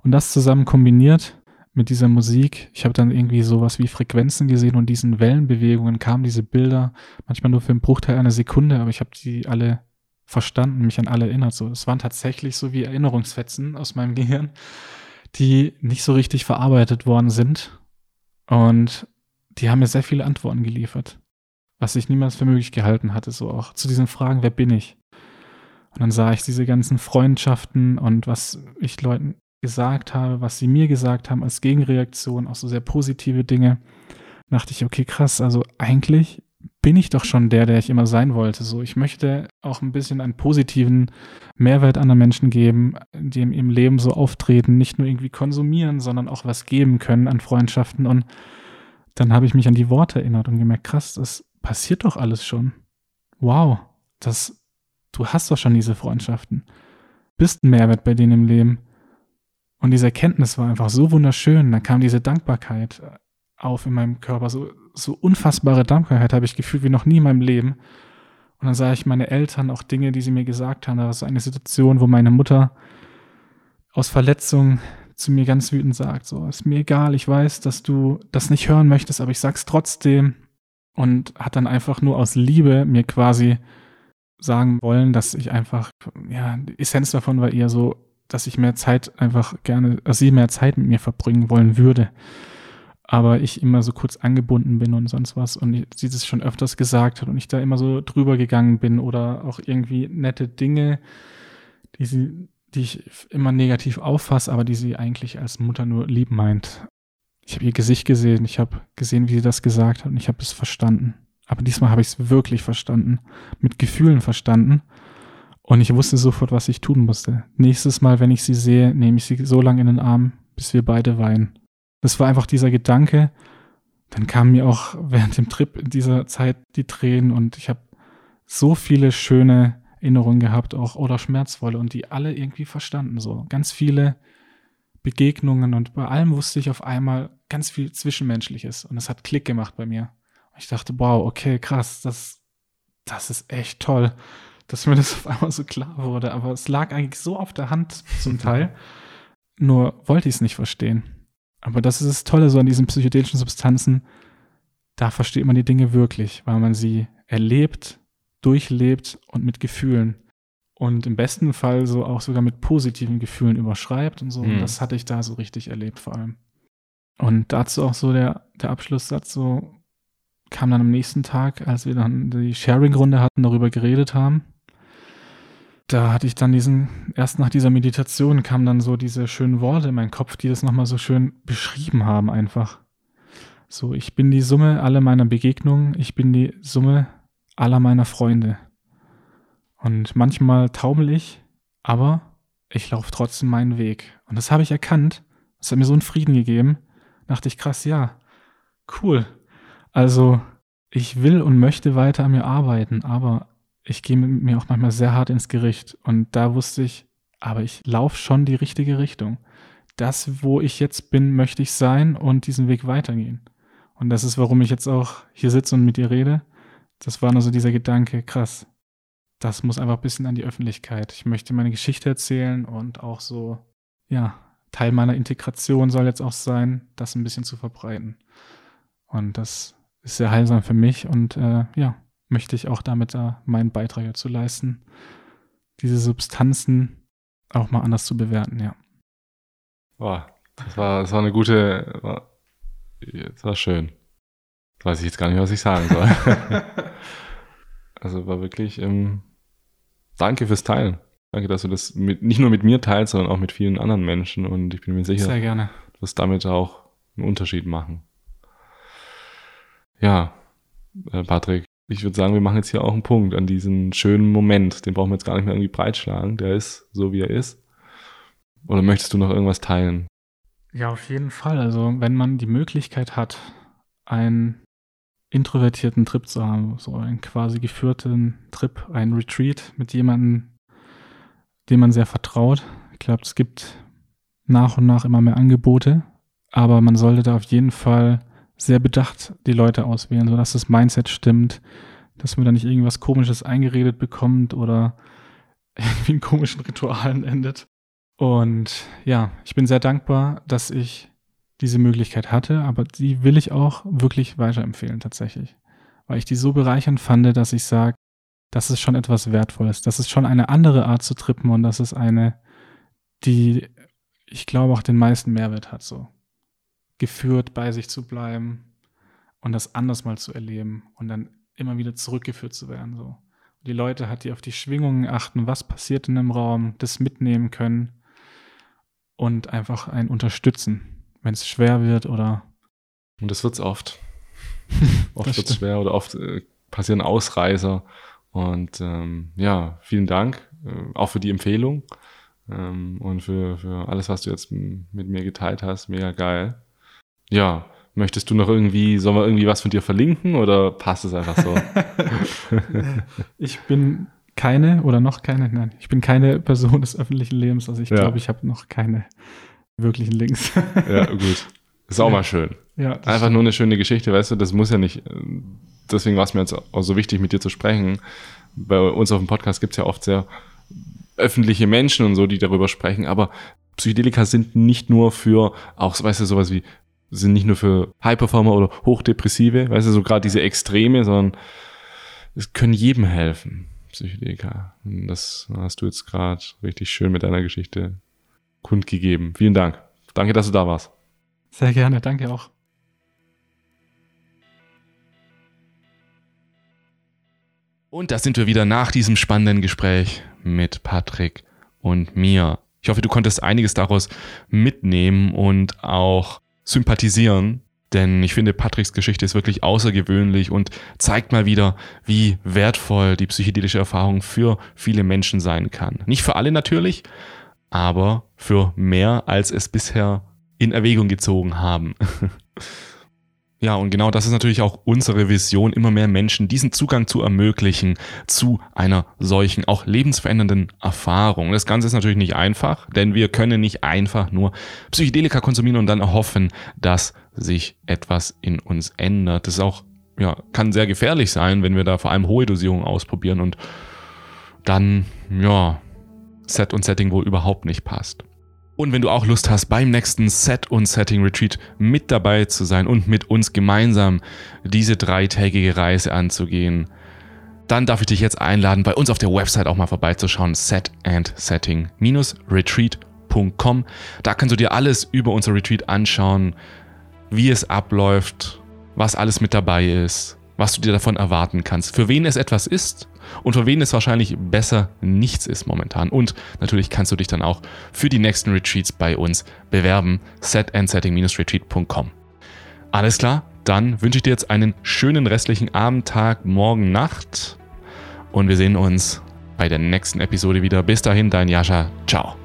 Und das zusammen kombiniert mit dieser Musik. Ich habe dann irgendwie sowas wie Frequenzen gesehen und diesen Wellenbewegungen kamen diese Bilder, manchmal nur für einen Bruchteil einer Sekunde, aber ich habe die alle verstanden, mich an alle erinnert. So, es waren tatsächlich so wie Erinnerungsfetzen aus meinem Gehirn, die nicht so richtig verarbeitet worden sind. Und die haben mir sehr viele Antworten geliefert was ich niemals für möglich gehalten hatte, so auch zu diesen Fragen, wer bin ich? Und dann sah ich diese ganzen Freundschaften und was ich Leuten gesagt habe, was sie mir gesagt haben als Gegenreaktion, auch so sehr positive Dinge. Da dachte ich, okay, krass, also eigentlich bin ich doch schon der, der ich immer sein wollte. So, ich möchte auch ein bisschen einen positiven Mehrwert anderen Menschen geben, die im Leben so auftreten, nicht nur irgendwie konsumieren, sondern auch was geben können an Freundschaften. Und dann habe ich mich an die Worte erinnert und gemerkt, krass, das passiert doch alles schon. Wow, das, du hast doch schon diese Freundschaften. Bist ein Mehrwert bei denen im Leben. Und diese Erkenntnis war einfach so wunderschön. Dann kam diese Dankbarkeit auf in meinem Körper. So, so unfassbare Dankbarkeit habe ich gefühlt wie noch nie in meinem Leben. Und dann sah ich meine Eltern auch Dinge, die sie mir gesagt haben. Da war so eine Situation, wo meine Mutter aus Verletzung zu mir ganz wütend sagt, so, ist mir egal, ich weiß, dass du das nicht hören möchtest, aber ich sag's trotzdem und hat dann einfach nur aus Liebe mir quasi sagen wollen, dass ich einfach, ja, die Essenz davon war eher so, dass ich mehr Zeit einfach gerne, dass sie mehr Zeit mit mir verbringen wollen würde. Aber ich immer so kurz angebunden bin und sonst was und sie das schon öfters gesagt hat und ich da immer so drüber gegangen bin oder auch irgendwie nette Dinge, die sie, die ich immer negativ auffasse, aber die sie eigentlich als Mutter nur lieb meint ich habe ihr Gesicht gesehen, ich habe gesehen, wie sie das gesagt hat und ich habe es verstanden. Aber diesmal habe ich es wirklich verstanden, mit Gefühlen verstanden. Und ich wusste sofort, was ich tun musste. Nächstes Mal, wenn ich sie sehe, nehme ich sie so lange in den Arm, bis wir beide weinen. Das war einfach dieser Gedanke. Dann kamen mir auch während dem Trip in dieser Zeit die Tränen und ich habe so viele schöne Erinnerungen gehabt, auch oder schmerzvolle und die alle irgendwie verstanden. So ganz viele Begegnungen und bei allem wusste ich auf einmal ganz viel Zwischenmenschliches und es hat Klick gemacht bei mir. Ich dachte, wow, okay, krass, das, das ist echt toll, dass mir das auf einmal so klar wurde. Aber es lag eigentlich so auf der Hand zum Teil. Nur wollte ich es nicht verstehen. Aber das ist das Tolle so an diesen psychedelischen Substanzen. Da versteht man die Dinge wirklich, weil man sie erlebt, durchlebt und mit Gefühlen. Und im besten Fall so auch sogar mit positiven Gefühlen überschreibt und so. Mhm. Und das hatte ich da so richtig erlebt vor allem. Und dazu auch so der, der Abschlusssatz so kam dann am nächsten Tag, als wir dann die Sharing-Runde hatten, darüber geredet haben. Da hatte ich dann diesen, erst nach dieser Meditation kamen dann so diese schönen Worte in meinen Kopf, die das nochmal so schön beschrieben haben einfach. So, ich bin die Summe aller meiner Begegnungen, ich bin die Summe aller meiner Freunde. Und manchmal taumel ich, aber ich laufe trotzdem meinen Weg. Und das habe ich erkannt. Das hat mir so einen Frieden gegeben. Da dachte ich, krass, ja, cool. Also, ich will und möchte weiter an mir arbeiten, aber ich gehe mit mir auch manchmal sehr hart ins Gericht. Und da wusste ich, aber ich laufe schon die richtige Richtung. Das, wo ich jetzt bin, möchte ich sein und diesen Weg weitergehen. Und das ist, warum ich jetzt auch hier sitze und mit dir rede. Das war nur so dieser Gedanke, krass. Das muss einfach ein bisschen an die Öffentlichkeit. Ich möchte meine Geschichte erzählen und auch so, ja, Teil meiner Integration soll jetzt auch sein, das ein bisschen zu verbreiten. Und das ist sehr heilsam für mich und äh, ja, möchte ich auch damit äh, meinen Beitrag dazu leisten, diese Substanzen auch mal anders zu bewerten, ja. Boah, das war, das war eine gute, war, das war schön. Das weiß ich jetzt gar nicht, was ich sagen soll. also war wirklich, ähm, danke fürs Teilen. Danke, dass du das mit, nicht nur mit mir teilst, sondern auch mit vielen anderen Menschen. Und ich bin mir sicher, Sehr gerne. du wirst damit auch einen Unterschied machen. Ja, äh, Patrick, ich würde sagen, wir machen jetzt hier auch einen Punkt an diesen schönen Moment. Den brauchen wir jetzt gar nicht mehr irgendwie breitschlagen. Der ist so, wie er ist. Oder möchtest du noch irgendwas teilen? Ja, auf jeden Fall. Also, wenn man die Möglichkeit hat, einen introvertierten Trip zu haben, so einen quasi geführten Trip, einen Retreat mit jemandem, dem man sehr vertraut. Ich glaube, es gibt nach und nach immer mehr Angebote, aber man sollte da auf jeden Fall sehr bedacht die Leute auswählen, sodass das Mindset stimmt, dass man da nicht irgendwas Komisches eingeredet bekommt oder irgendwie in komischen Ritualen endet. Und ja, ich bin sehr dankbar, dass ich diese Möglichkeit hatte, aber die will ich auch wirklich weiterempfehlen tatsächlich, weil ich die so bereichernd fand, dass ich sage, das ist schon etwas Wertvolles, das ist schon eine andere Art zu trippen und das ist eine, die ich glaube auch den meisten Mehrwert hat so geführt, bei sich zu bleiben und das anders mal zu erleben und dann immer wieder zurückgeführt zu werden. So. Die Leute hat, die auf die Schwingungen achten, was passiert in einem Raum, das mitnehmen können und einfach einen unterstützen, wenn es schwer wird oder. Und das wird es oft. oft wird es schwer oder oft äh, passieren Ausreißer. Und ähm, ja, vielen Dank äh, auch für die Empfehlung ähm, und für, für alles, was du jetzt mit mir geteilt hast. Mega geil. Ja, möchtest du noch irgendwie, sollen wir irgendwie was von dir verlinken oder passt es einfach so? ich bin keine oder noch keine, nein, ich bin keine Person des öffentlichen Lebens, also ich ja. glaube, ich habe noch keine wirklichen Links. ja, gut. Ist auch ja. mal schön. Ja, Einfach stimmt. nur eine schöne Geschichte, weißt du, das muss ja nicht, deswegen war es mir jetzt auch so wichtig, mit dir zu sprechen. Bei uns auf dem Podcast gibt es ja oft sehr öffentliche Menschen und so, die darüber sprechen, aber Psychedelika sind nicht nur für auch, weißt du, sowas wie sind nicht nur für High-Performer oder Hochdepressive, weißt du, so gerade diese Extreme, sondern es können jedem helfen, Psychedelika. Und das hast du jetzt gerade richtig schön mit deiner Geschichte kundgegeben. Vielen Dank. Danke, dass du da warst. Sehr gerne, danke auch. Und da sind wir wieder nach diesem spannenden Gespräch mit Patrick und mir. Ich hoffe, du konntest einiges daraus mitnehmen und auch sympathisieren, denn ich finde, Patricks Geschichte ist wirklich außergewöhnlich und zeigt mal wieder, wie wertvoll die psychedelische Erfahrung für viele Menschen sein kann. Nicht für alle natürlich, aber für mehr, als es bisher in Erwägung gezogen haben. Ja, und genau das ist natürlich auch unsere Vision, immer mehr Menschen diesen Zugang zu ermöglichen zu einer solchen auch lebensverändernden Erfahrung. Das Ganze ist natürlich nicht einfach, denn wir können nicht einfach nur Psychedelika konsumieren und dann erhoffen, dass sich etwas in uns ändert. Das ist auch, ja, kann sehr gefährlich sein, wenn wir da vor allem hohe Dosierungen ausprobieren und dann, ja, Set und Setting wohl überhaupt nicht passt. Und wenn du auch Lust hast, beim nächsten Set und Setting Retreat mit dabei zu sein und mit uns gemeinsam diese dreitägige Reise anzugehen, dann darf ich dich jetzt einladen, bei uns auf der Website auch mal vorbeizuschauen, setandsetting-retreat.com. Da kannst du dir alles über unser Retreat anschauen, wie es abläuft, was alles mit dabei ist, was du dir davon erwarten kannst, für wen es etwas ist und für wen es wahrscheinlich besser nichts ist momentan. Und natürlich kannst du dich dann auch für die nächsten Retreats bei uns bewerben. setandsetting-retreat.com. Alles klar, dann wünsche ich dir jetzt einen schönen restlichen Abend, Tag, Morgen, Nacht und wir sehen uns bei der nächsten Episode wieder. Bis dahin, dein Jascha. Ciao.